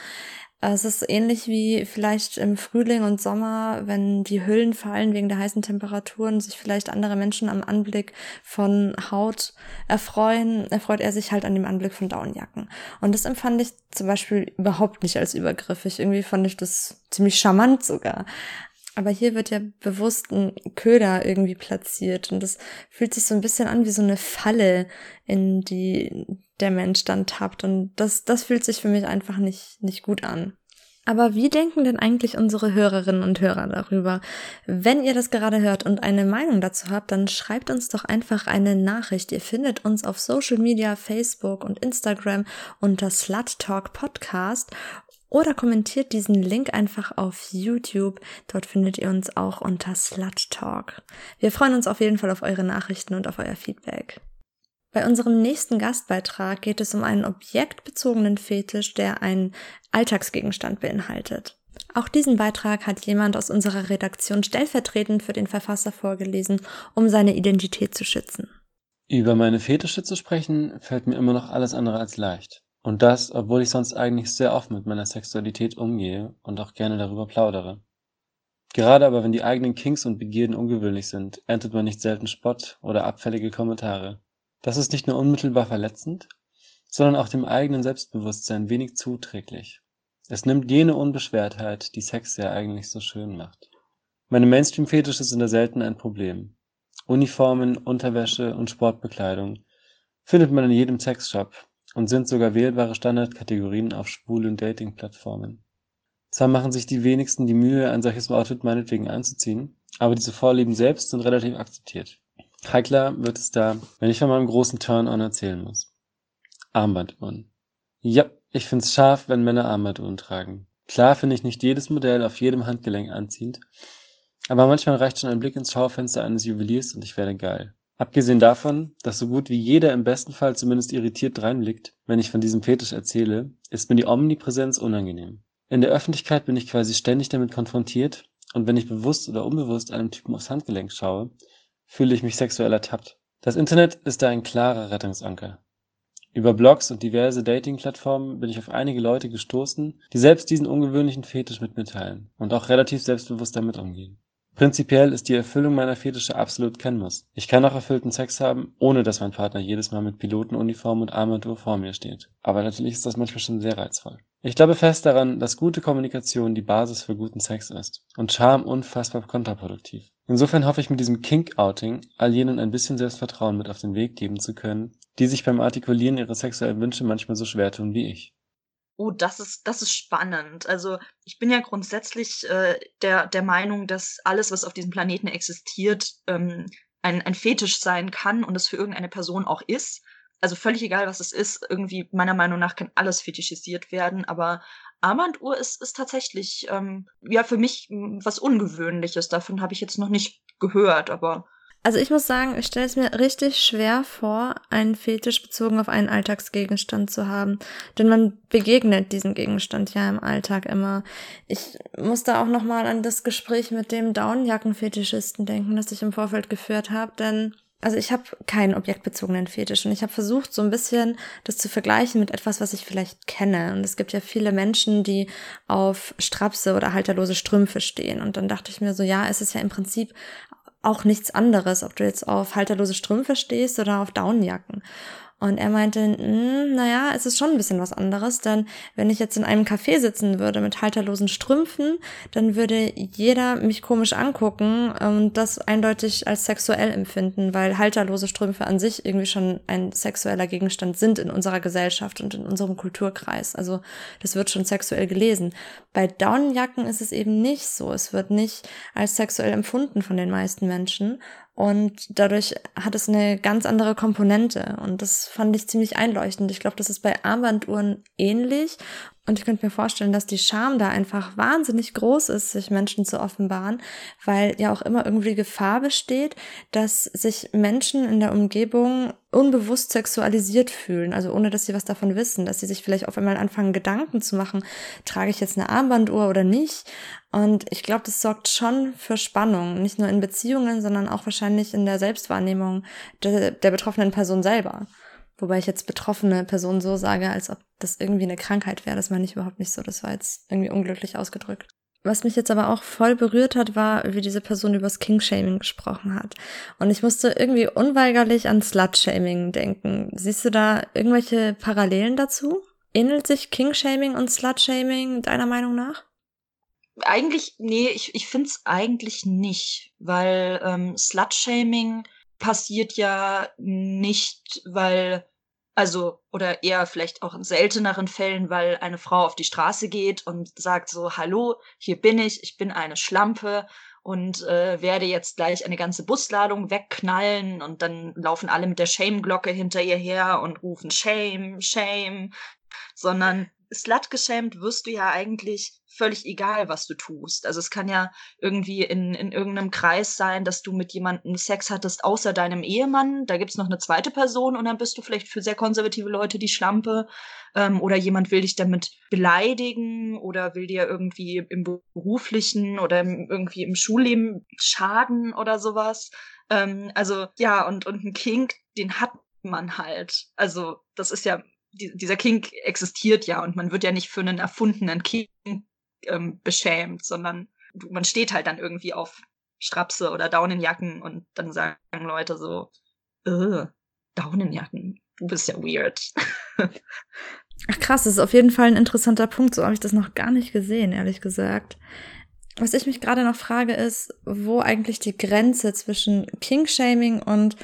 Es ist ähnlich wie vielleicht im Frühling und Sommer, wenn die Hüllen fallen wegen der heißen Temperaturen, sich vielleicht andere Menschen am Anblick von Haut erfreuen, erfreut er sich halt an dem Anblick von Daunenjacken. Und das empfand ich zum Beispiel überhaupt nicht als übergriffig. Irgendwie fand ich das ziemlich charmant sogar. Aber hier wird ja bewusst ein Köder irgendwie platziert und das fühlt sich so ein bisschen an wie so eine Falle, in die der Mensch dann tappt und das, das fühlt sich für mich einfach nicht, nicht gut an. Aber wie denken denn eigentlich unsere Hörerinnen und Hörer darüber? Wenn ihr das gerade hört und eine Meinung dazu habt, dann schreibt uns doch einfach eine Nachricht. Ihr findet uns auf Social Media, Facebook und Instagram unter Slut Talk Podcast oder kommentiert diesen Link einfach auf YouTube. Dort findet ihr uns auch unter Slut Talk. Wir freuen uns auf jeden Fall auf eure Nachrichten und auf euer Feedback. Bei unserem nächsten Gastbeitrag geht es um einen objektbezogenen Fetisch, der einen Alltagsgegenstand beinhaltet. Auch diesen Beitrag hat jemand aus unserer Redaktion stellvertretend für den Verfasser vorgelesen, um seine Identität zu schützen. Über meine Fetische zu sprechen, fällt mir immer noch alles andere als leicht. Und das, obwohl ich sonst eigentlich sehr offen mit meiner Sexualität umgehe und auch gerne darüber plaudere. Gerade aber wenn die eigenen Kinks und Begierden ungewöhnlich sind, erntet man nicht selten Spott oder abfällige Kommentare. Das ist nicht nur unmittelbar verletzend, sondern auch dem eigenen Selbstbewusstsein wenig zuträglich. Es nimmt jene Unbeschwertheit, die Sex ja eigentlich so schön macht. Meine Mainstream-Fetische sind da selten ein Problem. Uniformen, Unterwäsche und Sportbekleidung findet man in jedem Sexshop und sind sogar wählbare Standardkategorien auf schwulen Dating-Plattformen. Zwar machen sich die wenigsten die Mühe, ein solches Outfit meinetwegen anzuziehen, aber diese Vorlieben selbst sind relativ akzeptiert. Heikler wird es da, wenn ich von meinem großen Turn-on erzählen muss. Armbanduhren. Ja, ich find's scharf, wenn Männer Armbanduhren tragen. Klar finde ich nicht jedes Modell auf jedem Handgelenk anziehend, aber manchmal reicht schon ein Blick ins Schaufenster eines Juweliers und ich werde geil. Abgesehen davon, dass so gut wie jeder im besten Fall zumindest irritiert reinblickt, wenn ich von diesem Fetisch erzähle, ist mir die Omnipräsenz unangenehm. In der Öffentlichkeit bin ich quasi ständig damit konfrontiert und wenn ich bewusst oder unbewusst einem Typen aufs Handgelenk schaue, fühle ich mich sexuell ertappt. Das Internet ist da ein klarer Rettungsanker. Über Blogs und diverse Dating-Plattformen bin ich auf einige Leute gestoßen, die selbst diesen ungewöhnlichen Fetisch mit mir teilen und auch relativ selbstbewusst damit umgehen. Prinzipiell ist die Erfüllung meiner Fetische absolut kein Muss. Ich kann auch erfüllten Sex haben, ohne dass mein Partner jedes Mal mit Pilotenuniform und Armbanduhr vor mir steht. Aber natürlich ist das manchmal schon sehr reizvoll. Ich glaube fest daran, dass gute Kommunikation die Basis für guten Sex ist und Charme unfassbar kontraproduktiv. Insofern hoffe ich mit diesem Kink-Outing all jenen ein bisschen Selbstvertrauen mit auf den Weg geben zu können, die sich beim Artikulieren ihrer sexuellen Wünsche manchmal so schwer tun wie ich. Oh, das ist, das ist spannend. Also ich bin ja grundsätzlich äh, der, der Meinung, dass alles, was auf diesem Planeten existiert, ähm, ein, ein Fetisch sein kann und es für irgendeine Person auch ist. Also völlig egal, was es ist. Irgendwie, meiner Meinung nach, kann alles fetischisiert werden. Aber Armbanduhr ist, ist tatsächlich, ähm, ja, für mich was Ungewöhnliches. Davon habe ich jetzt noch nicht gehört, aber also ich muss sagen, ich stelle es mir richtig schwer vor, einen Fetisch bezogen auf einen Alltagsgegenstand zu haben. Denn man begegnet diesem Gegenstand ja im Alltag immer. Ich muss da auch nochmal an das Gespräch mit dem Daunenjackenfetischisten denken, das ich im Vorfeld geführt habe. Denn also ich habe keinen objektbezogenen Fetisch und ich habe versucht, so ein bisschen das zu vergleichen mit etwas, was ich vielleicht kenne. Und es gibt ja viele Menschen, die auf Strapse oder halterlose Strümpfe stehen. Und dann dachte ich mir so, ja, es ist ja im Prinzip auch nichts anderes, ob du jetzt auf halterlose Strümpfe stehst oder auf Daunenjacken. Und er meinte, hm, naja, es ist schon ein bisschen was anderes, denn wenn ich jetzt in einem Café sitzen würde mit halterlosen Strümpfen, dann würde jeder mich komisch angucken und das eindeutig als sexuell empfinden, weil halterlose Strümpfe an sich irgendwie schon ein sexueller Gegenstand sind in unserer Gesellschaft und in unserem Kulturkreis. Also das wird schon sexuell gelesen. Bei Daunenjacken ist es eben nicht so. Es wird nicht als sexuell empfunden von den meisten Menschen. Und dadurch hat es eine ganz andere Komponente. Und das fand ich ziemlich einleuchtend. Ich glaube, das ist bei Armbanduhren ähnlich. Und ich könnte mir vorstellen, dass die Scham da einfach wahnsinnig groß ist, sich Menschen zu offenbaren, weil ja auch immer irgendwie Gefahr besteht, dass sich Menschen in der Umgebung unbewusst sexualisiert fühlen, also ohne dass sie was davon wissen, dass sie sich vielleicht auf einmal anfangen, Gedanken zu machen, trage ich jetzt eine Armbanduhr oder nicht? Und ich glaube, das sorgt schon für Spannung, nicht nur in Beziehungen, sondern auch wahrscheinlich in der Selbstwahrnehmung der, der betroffenen Person selber. Wobei ich jetzt betroffene Person so sage, als ob das irgendwie eine Krankheit wäre. Das meine ich überhaupt nicht so. Das war jetzt irgendwie unglücklich ausgedrückt. Was mich jetzt aber auch voll berührt hat, war, wie diese Person übers King-Shaming gesprochen hat. Und ich musste irgendwie unweigerlich an Slut-Shaming denken. Siehst du da irgendwelche Parallelen dazu? Ähnelt sich King-Shaming und Slut-Shaming deiner Meinung nach? Eigentlich, nee, ich, ich finde es eigentlich nicht, weil ähm, Slut-Shaming passiert ja nicht, weil Also, oder eher vielleicht auch in selteneren Fällen, weil eine Frau auf die Straße geht und sagt so, hallo, hier bin ich, ich bin eine Schlampe und äh, werde jetzt gleich eine ganze Busladung wegknallen und dann laufen alle mit der Shame-Glocke hinter ihr her und rufen Shame, Shame, sondern slutgeschämt wirst du ja eigentlich völlig egal, was du tust. Also es kann ja irgendwie in, in irgendeinem Kreis sein, dass du mit jemandem Sex hattest, außer deinem Ehemann. Da gibt's noch eine zweite Person und dann bist du vielleicht für sehr konservative Leute die Schlampe. Ähm, oder jemand will dich damit beleidigen oder will dir irgendwie im beruflichen oder im, irgendwie im Schulleben schaden oder sowas. Ähm, also ja, und, und ein Kink, den hat man halt. Also das ist ja die, dieser Kink existiert ja und man wird ja nicht für einen erfundenen Kink ähm, beschämt, sondern man steht halt dann irgendwie auf Strapse oder Daunenjacken und dann sagen Leute so, äh, Daunenjacken, du bist ja weird. Ach krass, das ist auf jeden Fall ein interessanter Punkt. So habe ich das noch gar nicht gesehen, ehrlich gesagt. Was ich mich gerade noch frage, ist, wo eigentlich die Grenze zwischen King-Shaming und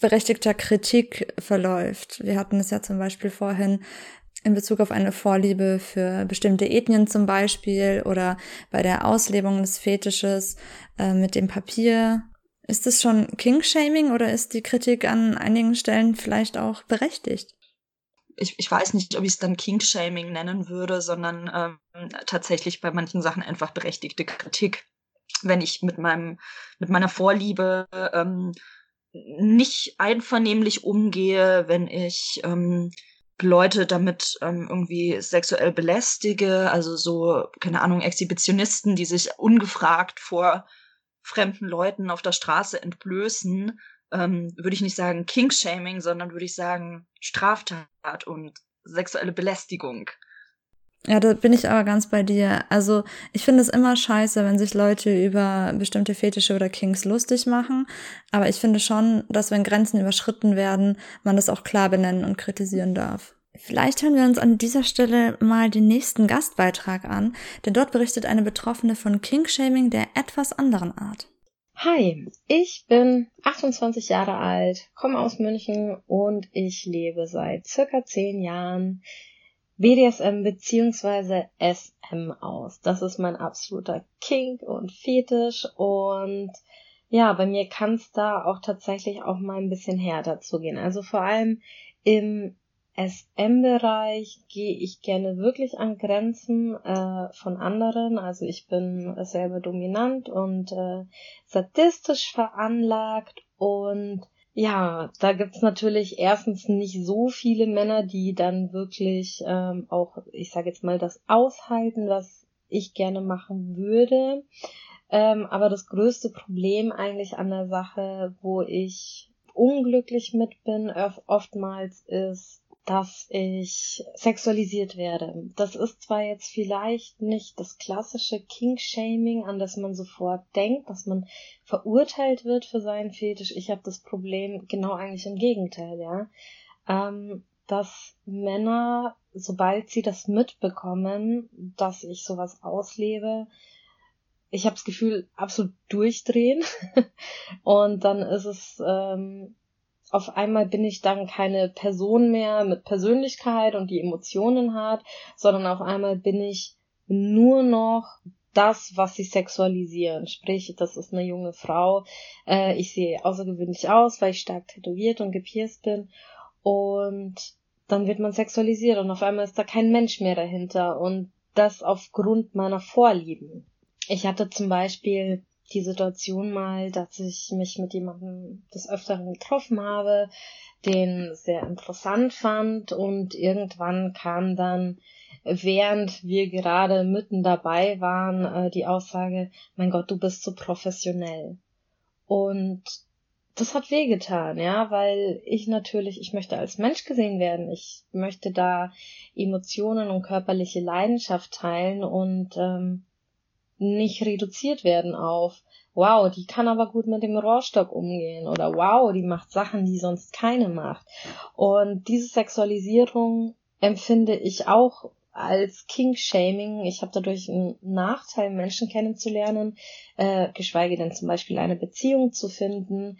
berechtigter Kritik verläuft. Wir hatten es ja zum Beispiel vorhin in Bezug auf eine Vorliebe für bestimmte Ethnien zum Beispiel oder bei der Auslebung des Fetisches äh, mit dem Papier. Ist es schon King-Shaming oder ist die Kritik an einigen Stellen vielleicht auch berechtigt? Ich, ich weiß nicht, ob ich es dann King-Shaming nennen würde, sondern ähm, tatsächlich bei manchen Sachen einfach berechtigte Kritik. Wenn ich mit meinem, mit meiner Vorliebe ähm, nicht einvernehmlich umgehe, wenn ich ähm, Leute damit ähm, irgendwie sexuell belästige, also so, keine Ahnung, Exhibitionisten, die sich ungefragt vor fremden Leuten auf der Straße entblößen, ähm, würde ich nicht sagen King-Shaming, sondern würde ich sagen Straftat und sexuelle Belästigung. Ja, da bin ich aber ganz bei dir. Also ich finde es immer scheiße, wenn sich Leute über bestimmte Fetische oder Kings lustig machen. Aber ich finde schon, dass wenn Grenzen überschritten werden, man das auch klar benennen und kritisieren darf. Vielleicht hören wir uns an dieser Stelle mal den nächsten Gastbeitrag an, denn dort berichtet eine Betroffene von King-Shaming der etwas anderen Art. Hi, ich bin 28 Jahre alt, komme aus München und ich lebe seit circa 10 Jahren BDSM beziehungsweise SM aus. Das ist mein absoluter Kink und Fetisch und ja, bei mir kann es da auch tatsächlich auch mal ein bisschen härter zugehen. Also vor allem im SM-Bereich gehe ich gerne wirklich an Grenzen äh, von anderen. Also ich bin selber dominant und äh, sadistisch veranlagt und ja, da gibt's natürlich erstens nicht so viele Männer, die dann wirklich ähm, auch, ich sage jetzt mal, das aushalten, was ich gerne machen würde. Ähm, aber das größte Problem eigentlich an der Sache, wo ich unglücklich mit bin, oftmals ist, dass ich sexualisiert werde. Das ist zwar jetzt vielleicht nicht das klassische King-Shaming, an das man sofort denkt, dass man verurteilt wird für seinen Fetisch. Ich habe das Problem genau eigentlich im Gegenteil, ja. Ähm, dass Männer, sobald sie das mitbekommen, dass ich sowas auslebe, ich habe das Gefühl, absolut durchdrehen. Und dann ist es ähm, auf einmal bin ich dann keine Person mehr mit Persönlichkeit und die Emotionen hat, sondern auf einmal bin ich nur noch das, was sie sexualisieren. Sprich, das ist eine junge Frau. Äh, ich sehe außergewöhnlich aus, weil ich stark tätowiert und gepierst bin. Und dann wird man sexualisiert und auf einmal ist da kein Mensch mehr dahinter. Und das aufgrund meiner Vorlieben. Ich hatte zum Beispiel die Situation mal, dass ich mich mit jemandem des Öfteren getroffen habe, den sehr interessant fand und irgendwann kam dann, während wir gerade mitten dabei waren, äh, die Aussage, mein Gott, du bist so professionell. Und das hat wehgetan, ja, weil ich natürlich, ich möchte als Mensch gesehen werden, ich möchte da Emotionen und körperliche Leidenschaft teilen und ähm, nicht reduziert werden auf, wow, die kann aber gut mit dem Rohrstock umgehen oder wow, die macht Sachen, die sonst keine macht. Und diese Sexualisierung empfinde ich auch als King-Shaming. Ich habe dadurch einen Nachteil, Menschen kennenzulernen, äh, geschweige denn zum Beispiel eine Beziehung zu finden.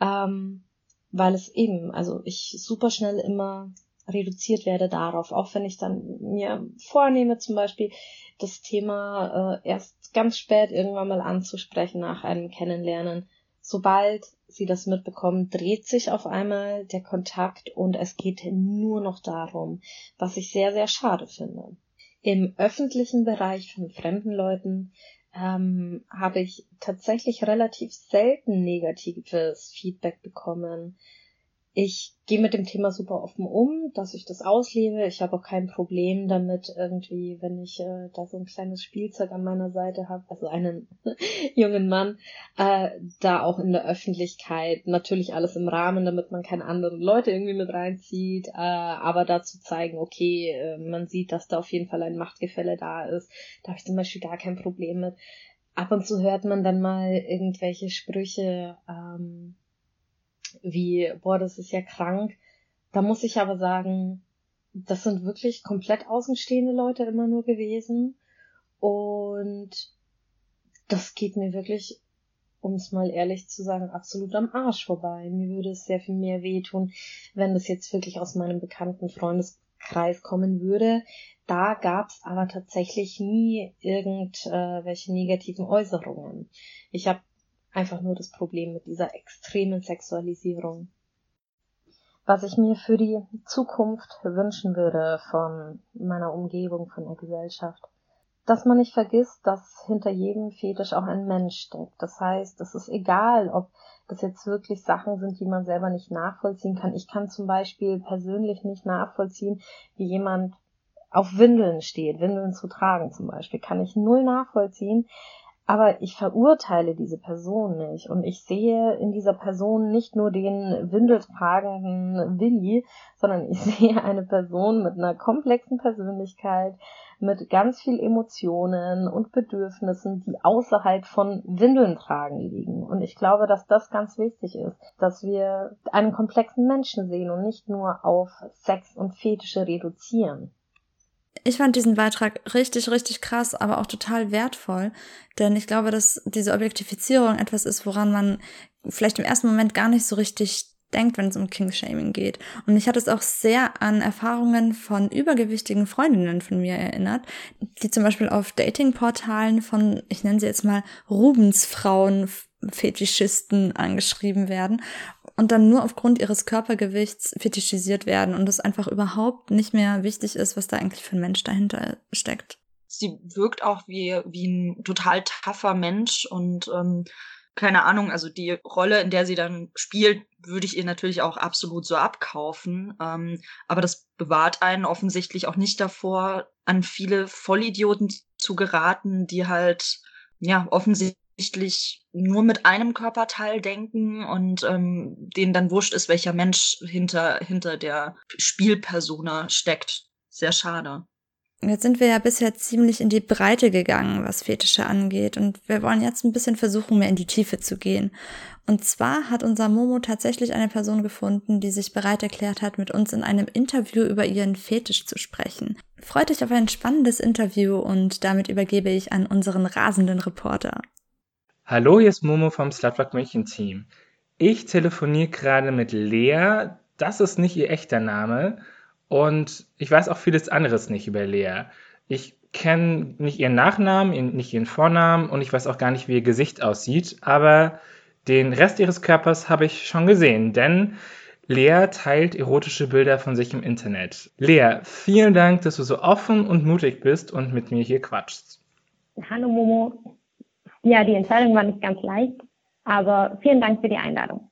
Ähm, weil es eben, also ich super schnell immer reduziert werde darauf, auch wenn ich dann mir vornehme, zum Beispiel das Thema äh, erst ganz spät irgendwann mal anzusprechen nach einem Kennenlernen. Sobald sie das mitbekommen, dreht sich auf einmal der Kontakt und es geht nur noch darum, was ich sehr, sehr schade finde. Im öffentlichen Bereich von fremden Leuten ähm, habe ich tatsächlich relativ selten negatives Feedback bekommen. Ich gehe mit dem Thema super offen um, dass ich das auslebe. Ich habe auch kein Problem damit, irgendwie, wenn ich äh, da so ein kleines Spielzeug an meiner Seite habe, also einen jungen Mann, äh, da auch in der Öffentlichkeit natürlich alles im Rahmen, damit man keine anderen Leute irgendwie mit reinzieht, äh, aber dazu zeigen, okay, äh, man sieht, dass da auf jeden Fall ein Machtgefälle da ist. Da habe ich zum Beispiel gar kein Problem mit. Ab und zu hört man dann mal irgendwelche Sprüche, ähm, wie, boah, das ist ja krank. Da muss ich aber sagen, das sind wirklich komplett außenstehende Leute immer nur gewesen. Und das geht mir wirklich, um es mal ehrlich zu sagen, absolut am Arsch vorbei. Mir würde es sehr viel mehr wehtun, wenn das jetzt wirklich aus meinem bekannten Freundeskreis kommen würde. Da gab's aber tatsächlich nie irgendwelche negativen Äußerungen. Ich habe einfach nur das Problem mit dieser extremen Sexualisierung. Was ich mir für die Zukunft wünschen würde von meiner Umgebung, von der Gesellschaft, dass man nicht vergisst, dass hinter jedem Fetisch auch ein Mensch steckt. Das heißt, es ist egal, ob das jetzt wirklich Sachen sind, die man selber nicht nachvollziehen kann. Ich kann zum Beispiel persönlich nicht nachvollziehen, wie jemand auf Windeln steht, Windeln zu tragen zum Beispiel, kann ich null nachvollziehen, aber ich verurteile diese Person nicht und ich sehe in dieser Person nicht nur den windeltragenden Willi, sondern ich sehe eine Person mit einer komplexen Persönlichkeit, mit ganz viel Emotionen und Bedürfnissen, die außerhalb von Windeln tragen liegen. Und ich glaube, dass das ganz wichtig ist, dass wir einen komplexen Menschen sehen und nicht nur auf Sex und Fetische reduzieren. Ich fand diesen Beitrag richtig, richtig krass, aber auch total wertvoll. Denn ich glaube, dass diese Objektifizierung etwas ist, woran man vielleicht im ersten Moment gar nicht so richtig denkt, wenn es um Kingshaming geht. Und mich hat es auch sehr an Erfahrungen von übergewichtigen Freundinnen von mir erinnert, die zum Beispiel auf Datingportalen von, ich nenne sie jetzt mal Rubensfrauen, Fetischisten angeschrieben werden und dann nur aufgrund ihres Körpergewichts fetischisiert werden und es einfach überhaupt nicht mehr wichtig ist, was da eigentlich für ein Mensch dahinter steckt. Sie wirkt auch wie, wie ein total tougher Mensch und ähm, keine Ahnung, also die Rolle, in der sie dann spielt, würde ich ihr natürlich auch absolut so abkaufen. Ähm, aber das bewahrt einen offensichtlich auch nicht davor, an viele Vollidioten zu geraten, die halt ja offensichtlich offensichtlich nur mit einem Körperteil denken und ähm, denen dann wurscht ist, welcher Mensch hinter, hinter der Spielpersona steckt. Sehr schade. Jetzt sind wir ja bisher ziemlich in die Breite gegangen, was Fetische angeht. Und wir wollen jetzt ein bisschen versuchen, mehr in die Tiefe zu gehen. Und zwar hat unser Momo tatsächlich eine Person gefunden, die sich bereit erklärt hat, mit uns in einem Interview über ihren Fetisch zu sprechen. Freut euch auf ein spannendes Interview und damit übergebe ich an unseren rasenden Reporter. Hallo, hier ist Momo vom Slutwalk München Team. Ich telefoniere gerade mit Lea. Das ist nicht ihr echter Name. Und ich weiß auch vieles anderes nicht über Lea. Ich kenne nicht ihren Nachnamen, nicht ihren Vornamen und ich weiß auch gar nicht, wie ihr Gesicht aussieht. Aber den Rest ihres Körpers habe ich schon gesehen, denn Lea teilt erotische Bilder von sich im Internet. Lea, vielen Dank, dass du so offen und mutig bist und mit mir hier quatschst. Hallo Momo, ja, die Entscheidung war nicht ganz leicht, aber vielen Dank für die Einladung.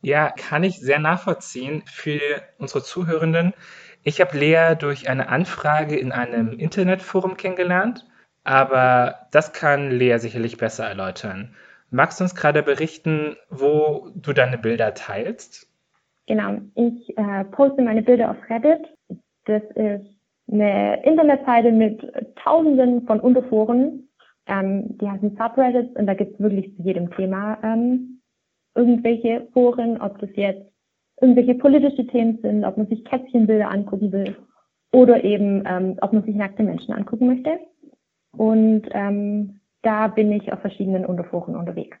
Ja, kann ich sehr nachvollziehen für unsere Zuhörenden. Ich habe Lea durch eine Anfrage in einem Internetforum kennengelernt, aber das kann Lea sicherlich besser erläutern. Magst du uns gerade berichten, wo du deine Bilder teilst? Genau, ich äh, poste meine Bilder auf Reddit. Das ist eine Internetseite mit Tausenden von Unterforen ähm, die heißen Subreddits und da gibt es wirklich zu jedem Thema ähm, irgendwelche Foren, ob das jetzt irgendwelche politische Themen sind, ob man sich Kätzchenbilder angucken will oder eben, ähm, ob man sich nackte Menschen angucken möchte. Und ähm, da bin ich auf verschiedenen Unterforen unterwegs.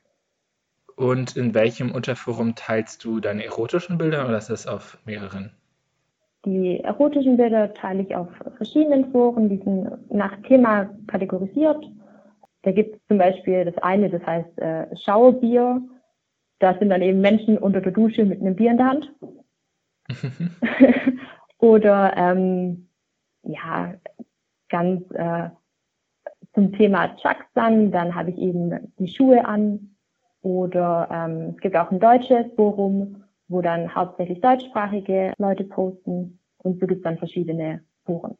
Und in welchem Unterforum teilst du deine erotischen Bilder oder ist das auf mehreren? Die erotischen Bilder teile ich auf verschiedenen Foren, die sind nach Thema kategorisiert. Da gibt es zum Beispiel das eine, das heißt äh, Schauerbier. Da sind dann eben Menschen unter der Dusche mit einem Bier in der Hand. Oder ähm, ja, ganz äh, zum Thema Chucks dann, dann habe ich eben die Schuhe an. Oder ähm, es gibt auch ein deutsches Forum, wo dann hauptsächlich deutschsprachige Leute posten. Und so gibt es dann verschiedene Foren.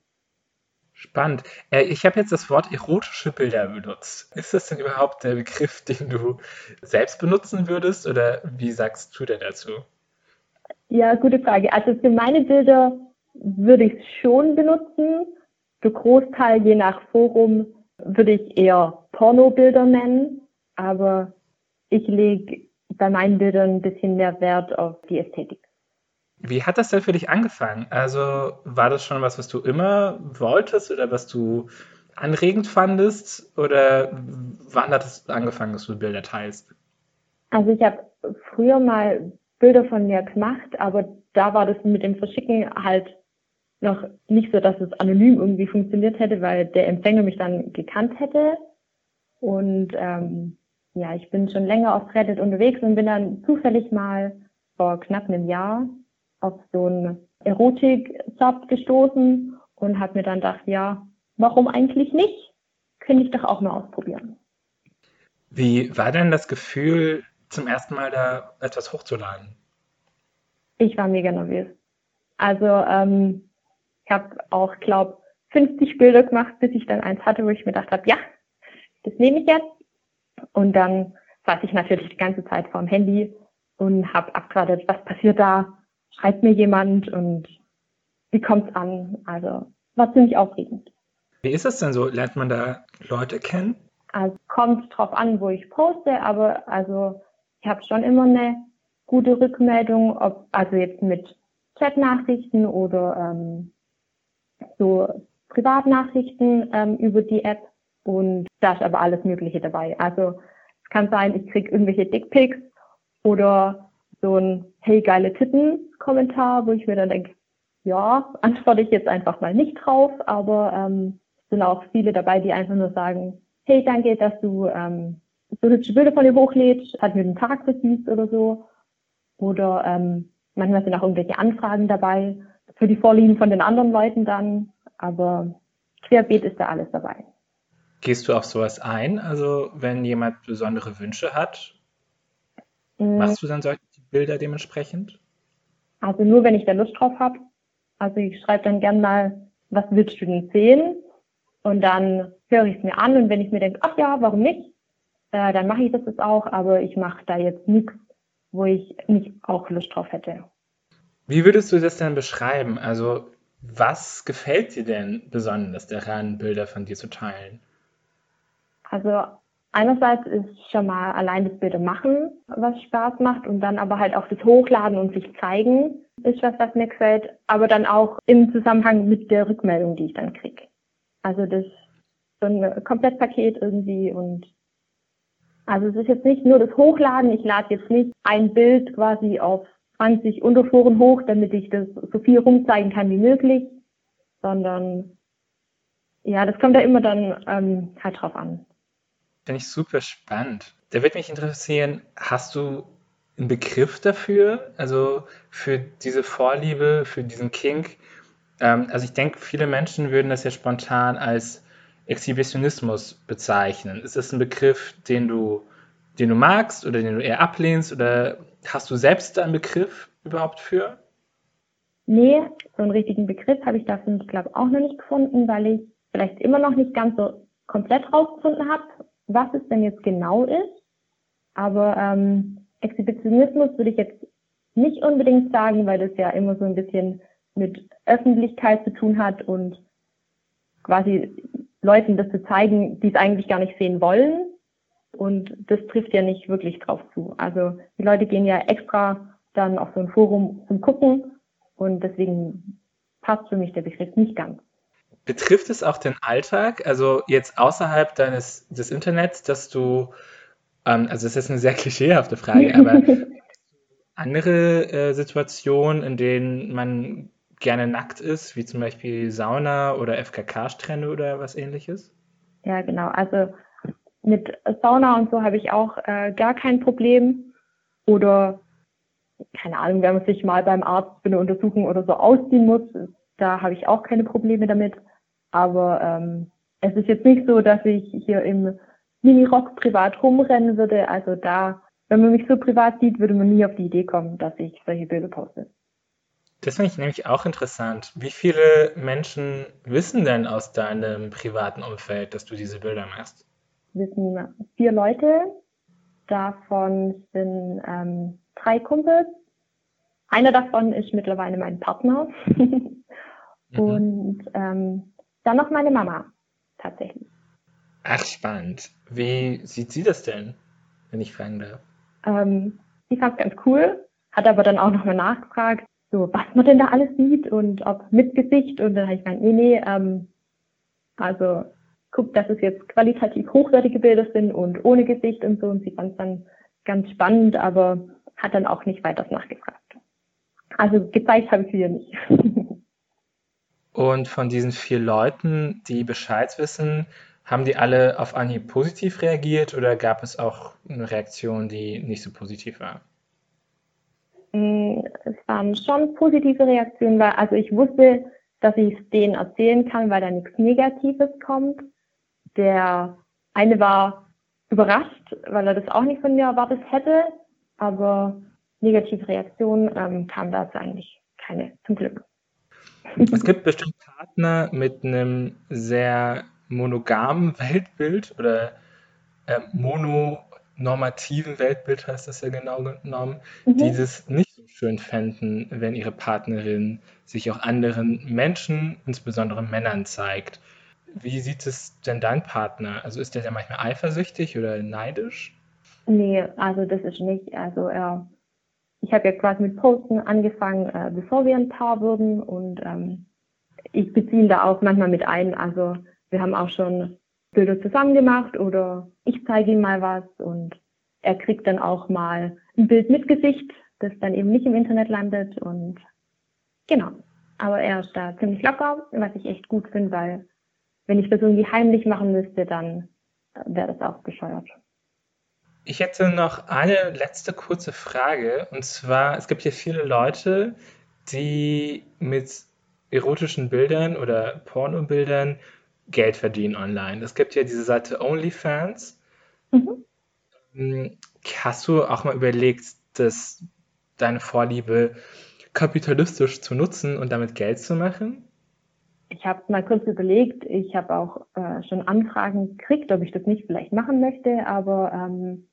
Spannend. Äh, ich habe jetzt das Wort erotische Bilder benutzt. Ist das denn überhaupt der Begriff, den du selbst benutzen würdest oder wie sagst du denn dazu? Ja, gute Frage. Also für meine Bilder würde ich es schon benutzen. Für Großteil, je nach Forum, würde ich eher Pornobilder nennen. Aber ich lege bei meinen Bildern ein bisschen mehr Wert auf die Ästhetik. Wie hat das denn für dich angefangen? Also war das schon was, was du immer wolltest oder was du anregend fandest? Oder wann hat es angefangen, dass du Bilder teilst? Also ich habe früher mal Bilder von mir gemacht, aber da war das mit dem Verschicken halt noch nicht so, dass es anonym irgendwie funktioniert hätte, weil der Empfänger mich dann gekannt hätte. Und ähm, ja, ich bin schon länger auf Reddit unterwegs und bin dann zufällig mal vor knapp einem Jahr auf so einen Erotik-Sub gestoßen und habe mir dann gedacht, ja, warum eigentlich nicht? Könnte ich doch auch mal ausprobieren. Wie war denn das Gefühl, zum ersten Mal da etwas hochzuladen? Ich war mega nervös. Also ähm, ich habe auch, glaube 50 Bilder gemacht, bis ich dann eins hatte, wo ich mir gedacht habe, ja, das nehme ich jetzt. Und dann saß ich natürlich die ganze Zeit vorm Handy und habe abgewartet, was passiert da, schreibt mir jemand und wie kommt's an? Also war ziemlich aufregend. Wie ist das denn so? Lernt man da Leute kennen? Also kommt drauf an, wo ich poste, aber also ich habe schon immer eine gute Rückmeldung, ob also jetzt mit Chatnachrichten oder ähm, so Privatnachrichten ähm, über die App und da ist aber alles Mögliche dabei. Also es kann sein, ich krieg irgendwelche Dickpics oder so ein Hey geile Titten Kommentar, wo ich mir dann denke, ja, antworte ich jetzt einfach mal nicht drauf, aber ähm, sind auch viele dabei, die einfach nur sagen, hey, danke, dass du ähm, so hübsche Bilder von dir hochlädst, hat mir den Tag versüßt oder so. Oder ähm, manchmal sind auch irgendwelche Anfragen dabei für die Vorlieben von den anderen Leuten dann, aber querbeet ist da alles dabei. Gehst du auf sowas ein? Also wenn jemand besondere Wünsche hat, mhm. machst du dann solche Bilder dementsprechend? Also nur, wenn ich da Lust drauf habe. Also ich schreibe dann gern mal, was willst du denn sehen? Und dann höre ich es mir an und wenn ich mir denke, ach ja, warum nicht? Äh, dann mache ich das jetzt auch, aber ich mache da jetzt nichts, wo ich nicht auch Lust drauf hätte. Wie würdest du das denn beschreiben? Also was gefällt dir denn besonders daran, Bilder von dir zu teilen? Also einerseits ist schon mal allein das Bilder machen, was Spaß macht und dann aber halt auch das Hochladen und sich zeigen ist was, was mir gefällt, aber dann auch im Zusammenhang mit der Rückmeldung, die ich dann kriege. Also das so ein Komplettpaket irgendwie und also es ist jetzt nicht nur das Hochladen, ich lade jetzt nicht ein Bild quasi auf 20 Unterforen hoch, damit ich das so viel rumzeigen kann wie möglich, sondern ja, das kommt ja immer dann ähm, halt drauf an. Finde ich super spannend. Da würde mich interessieren, hast du einen Begriff dafür? Also für diese Vorliebe, für diesen Kink? Ähm, also ich denke, viele Menschen würden das ja spontan als Exhibitionismus bezeichnen. Ist das ein Begriff, den du, den du magst oder den du eher ablehnst? Oder hast du selbst einen Begriff überhaupt für? Nee, so einen richtigen Begriff habe ich dafür, ich glaube, auch noch nicht gefunden, weil ich vielleicht immer noch nicht ganz so komplett rausgefunden habe, was es denn jetzt genau ist. Aber ähm, Exhibitionismus würde ich jetzt nicht unbedingt sagen, weil das ja immer so ein bisschen mit Öffentlichkeit zu tun hat und quasi Leuten das zu zeigen, die es eigentlich gar nicht sehen wollen. Und das trifft ja nicht wirklich drauf zu. Also die Leute gehen ja extra dann auf so ein Forum zum Gucken und deswegen passt für mich der Begriff nicht ganz. Betrifft es auch den Alltag, also jetzt außerhalb deines des Internets, dass du Ähm, also das ist eine sehr klischeehafte Frage, aber andere äh, Situationen, in denen man gerne nackt ist, wie zum Beispiel Sauna oder FKK-Strände oder was ähnliches? Ja, genau. Also mit Sauna und so habe ich auch äh, gar kein Problem. Oder keine Ahnung, wenn man sich mal beim Arzt für eine Untersuchung oder so ausziehen muss, da habe ich auch keine Probleme damit. Aber ähm, es ist jetzt nicht so, dass ich hier im Mini-Rock privat rumrennen würde. Also da, wenn man mich so privat sieht, würde man nie auf die Idee kommen, dass ich solche Bilder poste. Das finde ich nämlich auch interessant. Wie viele Menschen wissen denn aus deinem privaten Umfeld, dass du diese Bilder machst? Wissen vier Leute. Davon sind ähm, drei Kumpels. Einer davon ist mittlerweile mein Partner. Und ähm, dann noch meine Mama, tatsächlich. Ach, spannend. Wie sieht sie das denn, wenn ich fragen darf? Ähm, sie fand es ganz cool, hat aber dann auch nochmal nachgefragt, so was man denn da alles sieht und ob mit Gesicht. Und dann habe ich gemeint, nee, nee, ähm, also guckt, dass es jetzt qualitativ hochwertige Bilder sind und ohne Gesicht und so. Und sie fand es dann ganz spannend, aber hat dann auch nicht weiter nachgefragt. Also gezeigt habe ich sie ja nicht. und von diesen vier Leuten, die Bescheid wissen, haben die alle auf Anhieb positiv reagiert oder gab es auch eine Reaktion, die nicht so positiv war? Mm, es waren schon positive Reaktionen, weil also ich wusste, dass ich es denen erzählen kann, weil da nichts Negatives kommt. Der eine war überrascht, weil er das auch nicht von mir erwartet hätte, aber negative Reaktionen ähm, kamen dazu eigentlich keine, zum Glück. Es gibt bestimmt Partner mit einem sehr monogamen Weltbild oder äh, mononormativen Weltbild heißt das ja genau genommen, mhm. die das nicht so schön fänden, wenn ihre Partnerin sich auch anderen Menschen, insbesondere Männern, zeigt. Wie sieht es denn dein Partner? Also ist der ja manchmal eifersüchtig oder neidisch? Nee, also das ist nicht. Also er, ich habe ja quasi mit Posten angefangen, äh, bevor wir ein Paar wurden und ähm, ich beziehe ihn da auch manchmal mit ein. Also wir haben auch schon Bilder zusammen gemacht oder ich zeige ihm mal was und er kriegt dann auch mal ein Bild mit Gesicht, das dann eben nicht im Internet landet und genau. Aber er ist da ziemlich locker, was ich echt gut finde, weil wenn ich das irgendwie heimlich machen müsste, dann wäre das auch bescheuert. Ich hätte noch eine letzte kurze Frage und zwar, es gibt hier viele Leute, die mit erotischen Bildern oder Pornobildern Geld verdienen online. Es gibt ja diese Seite OnlyFans. Mhm. Hm, hast du auch mal überlegt, dass deine Vorliebe kapitalistisch zu nutzen und damit Geld zu machen? Ich habe mal kurz überlegt, ich habe auch äh, schon Anfragen gekriegt, ob ich das nicht vielleicht machen möchte, aber ähm,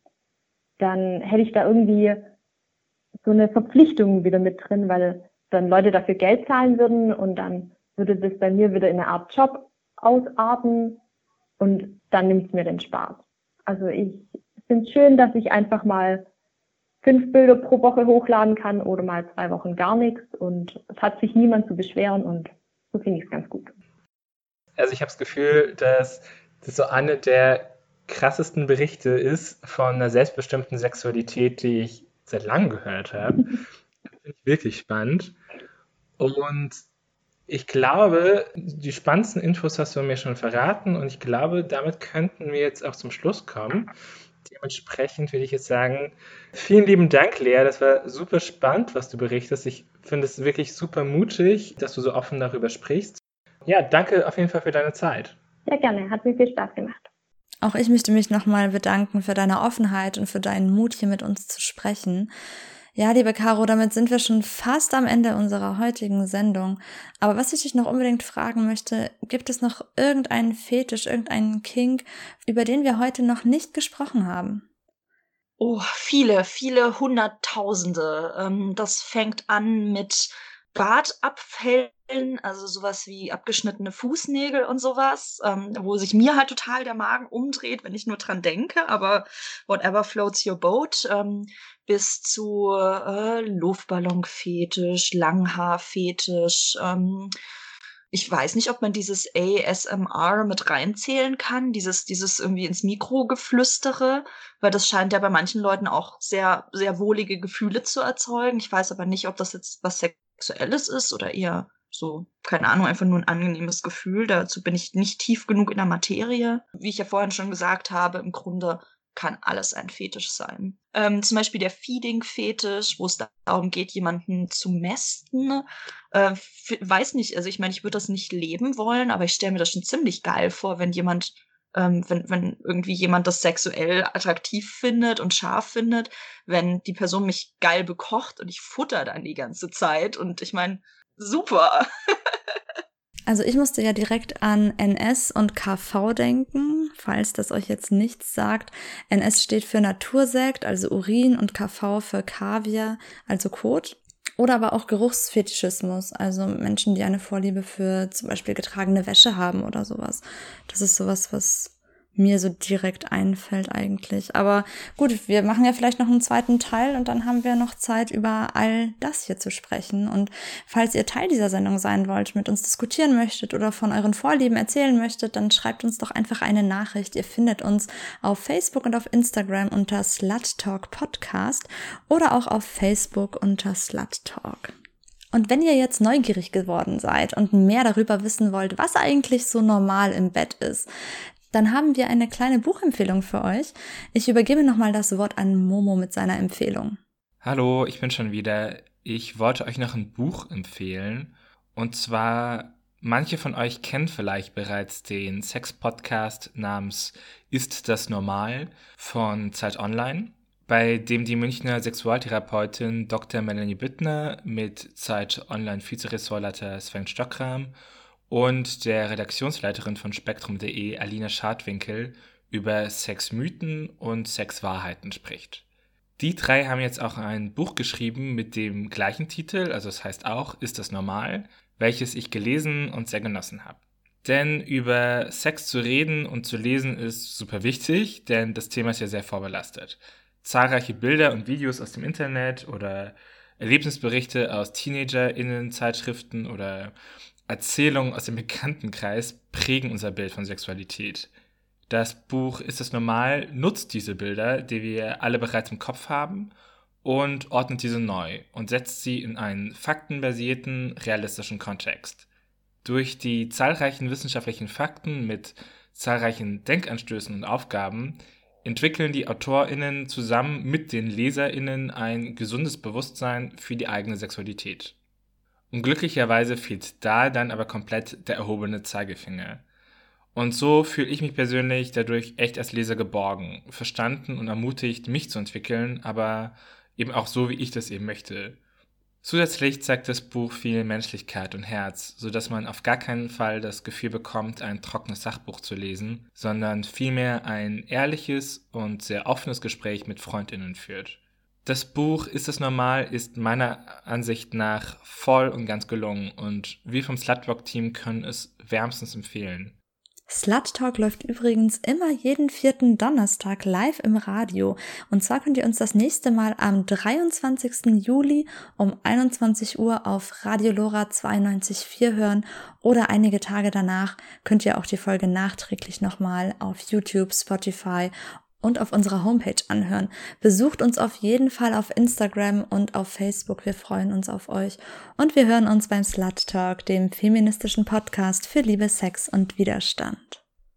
dann hätte ich da irgendwie so eine Verpflichtung wieder mit drin, weil dann Leute dafür Geld zahlen würden und dann würde das bei mir wieder in eine Art Job ausarten und dann nimmt es mir den Spaß. Also ich finde es schön, dass ich einfach mal fünf Bilder pro Woche hochladen kann oder mal zwei Wochen gar nichts und es hat sich niemand zu beschweren und so finde ich es ganz gut. Also ich habe das Gefühl, dass das so eine der krassesten Berichte ist von einer selbstbestimmten Sexualität, die ich seit langem gehört habe. Finde ich wirklich spannend. Und ich glaube, die spannendsten Infos hast du mir schon verraten und ich glaube, damit könnten wir jetzt auch zum Schluss kommen. Dementsprechend würde ich jetzt sagen, vielen lieben Dank, Lea. Das war super spannend, was du berichtest. Ich finde es wirklich super mutig, dass du so offen darüber sprichst. Ja, danke auf jeden Fall für deine Zeit. Sehr gerne, hat mir viel Spaß gemacht. Auch ich möchte mich nochmal bedanken für deine Offenheit und für deinen Mut, hier mit uns zu sprechen. Ja, liebe Caro, damit sind wir schon fast am Ende unserer heutigen Sendung. Aber was ich dich noch unbedingt fragen möchte, gibt es noch irgendeinen Fetisch, irgendeinen Kink, über den wir heute noch nicht gesprochen haben? Oh, viele, viele Hunderttausende. Ähm, das fängt an mit Bartabfällen, also sowas wie abgeschnittene Fußnägel und sowas, ähm, wo sich mir halt total der Magen umdreht, wenn ich nur dran denke, aber whatever floats your boat, ähm, bis zu äh, Luftballonfetisch, Langhaarfetisch, ähm, Ich weiß nicht, ob man dieses ASMR mit reinzählen kann, dieses, dieses irgendwie ins Mikro geflüstere, weil das scheint ja bei manchen Leuten auch sehr, sehr wohlige Gefühle zu erzeugen. Ich weiß aber nicht, ob das jetzt was Sexuelles ist oder eher so, keine Ahnung, einfach nur ein angenehmes Gefühl. Dazu bin ich nicht tief genug in der Materie. Wie ich ja vorhin schon gesagt habe, im Grunde kann alles ein Fetisch sein. Ähm, zum Beispiel der Feeding-Fetisch, wo es darum geht, jemanden zu mästen. Äh, weiß nicht, also ich meine, ich würde das nicht leben wollen, aber ich stelle mir das schon ziemlich geil vor, wenn jemand, ähm, wenn, wenn irgendwie jemand das sexuell attraktiv findet und scharf findet, wenn die Person mich geil bekocht und ich futter dann die ganze Zeit. Und ich meine, super. Also ich musste ja direkt an NS und KV denken, falls das euch jetzt nichts sagt. NS steht für Natursekt, also Urin, und KV für Kaviar, also Kot. Oder aber auch Geruchsfetischismus, also Menschen, die eine Vorliebe für zum Beispiel getragene Wäsche haben oder sowas. Das ist sowas, was mir so direkt einfällt eigentlich. Aber gut, wir machen ja vielleicht noch einen zweiten Teil und dann haben wir noch Zeit, über all das hier zu sprechen. Und falls ihr Teil dieser Sendung sein wollt, mit uns diskutieren möchtet oder von euren Vorlieben erzählen möchtet, dann schreibt uns doch einfach eine Nachricht. Ihr findet uns auf Facebook und auf Instagram unter Slut Talk Podcast oder auch auf Facebook unter Slut Talk. Und wenn ihr jetzt neugierig geworden seid und mehr darüber wissen wollt, was eigentlich so normal im Bett ist, dann haben wir eine kleine Buchempfehlung für euch. Ich übergebe nochmal das Wort an Momo mit seiner Empfehlung. Hallo, ich bin schon wieder. Ich wollte euch noch ein Buch empfehlen. Und zwar, manche von euch kennen vielleicht bereits den Sex-Podcast namens Ist das normal von Zeit Online, bei dem die Münchner Sexualtherapeutin Dr. Melanie Büttner mit Zeit Online Vizeressortleiter Sven Stockram und der Redaktionsleiterin von spektrum.de, Alina Schadwinkel, über Sexmythen und Sexwahrheiten spricht. Die drei haben jetzt auch ein Buch geschrieben mit dem gleichen Titel, also es heißt auch Ist das normal, welches ich gelesen und sehr genossen habe. Denn über Sex zu reden und zu lesen ist super wichtig, denn das Thema ist ja sehr vorbelastet. Zahlreiche Bilder und Videos aus dem Internet oder Erlebnisberichte aus TeenagerInnen-Zeitschriften oder Erzählungen aus dem Bekanntenkreis prägen unser Bild von Sexualität. Das Buch Ist es normal nutzt diese Bilder, die wir alle bereits im Kopf haben, und ordnet diese neu und setzt sie in einen faktenbasierten, realistischen Kontext. Durch die zahlreichen wissenschaftlichen Fakten mit zahlreichen Denkanstößen und Aufgaben entwickeln die AutorInnen zusammen mit den LeserInnen ein gesundes Bewusstsein für die eigene Sexualität. Und glücklicherweise fehlt da dann aber komplett der erhobene Zeigefinger. Und so fühle ich mich persönlich dadurch echt als Leser geborgen, verstanden und ermutigt, mich zu entwickeln, aber eben auch so, wie ich das eben möchte. Zusätzlich zeigt das Buch viel Menschlichkeit und Herz, so dass man auf gar keinen Fall das Gefühl bekommt, ein trockenes Sachbuch zu lesen, sondern vielmehr ein ehrliches und sehr offenes Gespräch mit Freundinnen führt. Das Buch Ist es normal ist meiner Ansicht nach voll und ganz gelungen und wir vom Slutwalk-Team können es wärmstens empfehlen. Slut Talk läuft übrigens immer jeden vierten Donnerstag live im Radio. Und zwar könnt ihr uns das nächste Mal am 23. Juli um 21 Uhr auf Radio Lora 92.4 hören oder einige Tage danach könnt ihr auch die Folge nachträglich nochmal auf YouTube, Spotify und auf unserer Homepage anhören. Besucht uns auf jeden Fall auf Instagram und auf Facebook. Wir freuen uns auf euch. Und wir hören uns beim Slut Talk, dem feministischen Podcast für Liebe, Sex und Widerstand.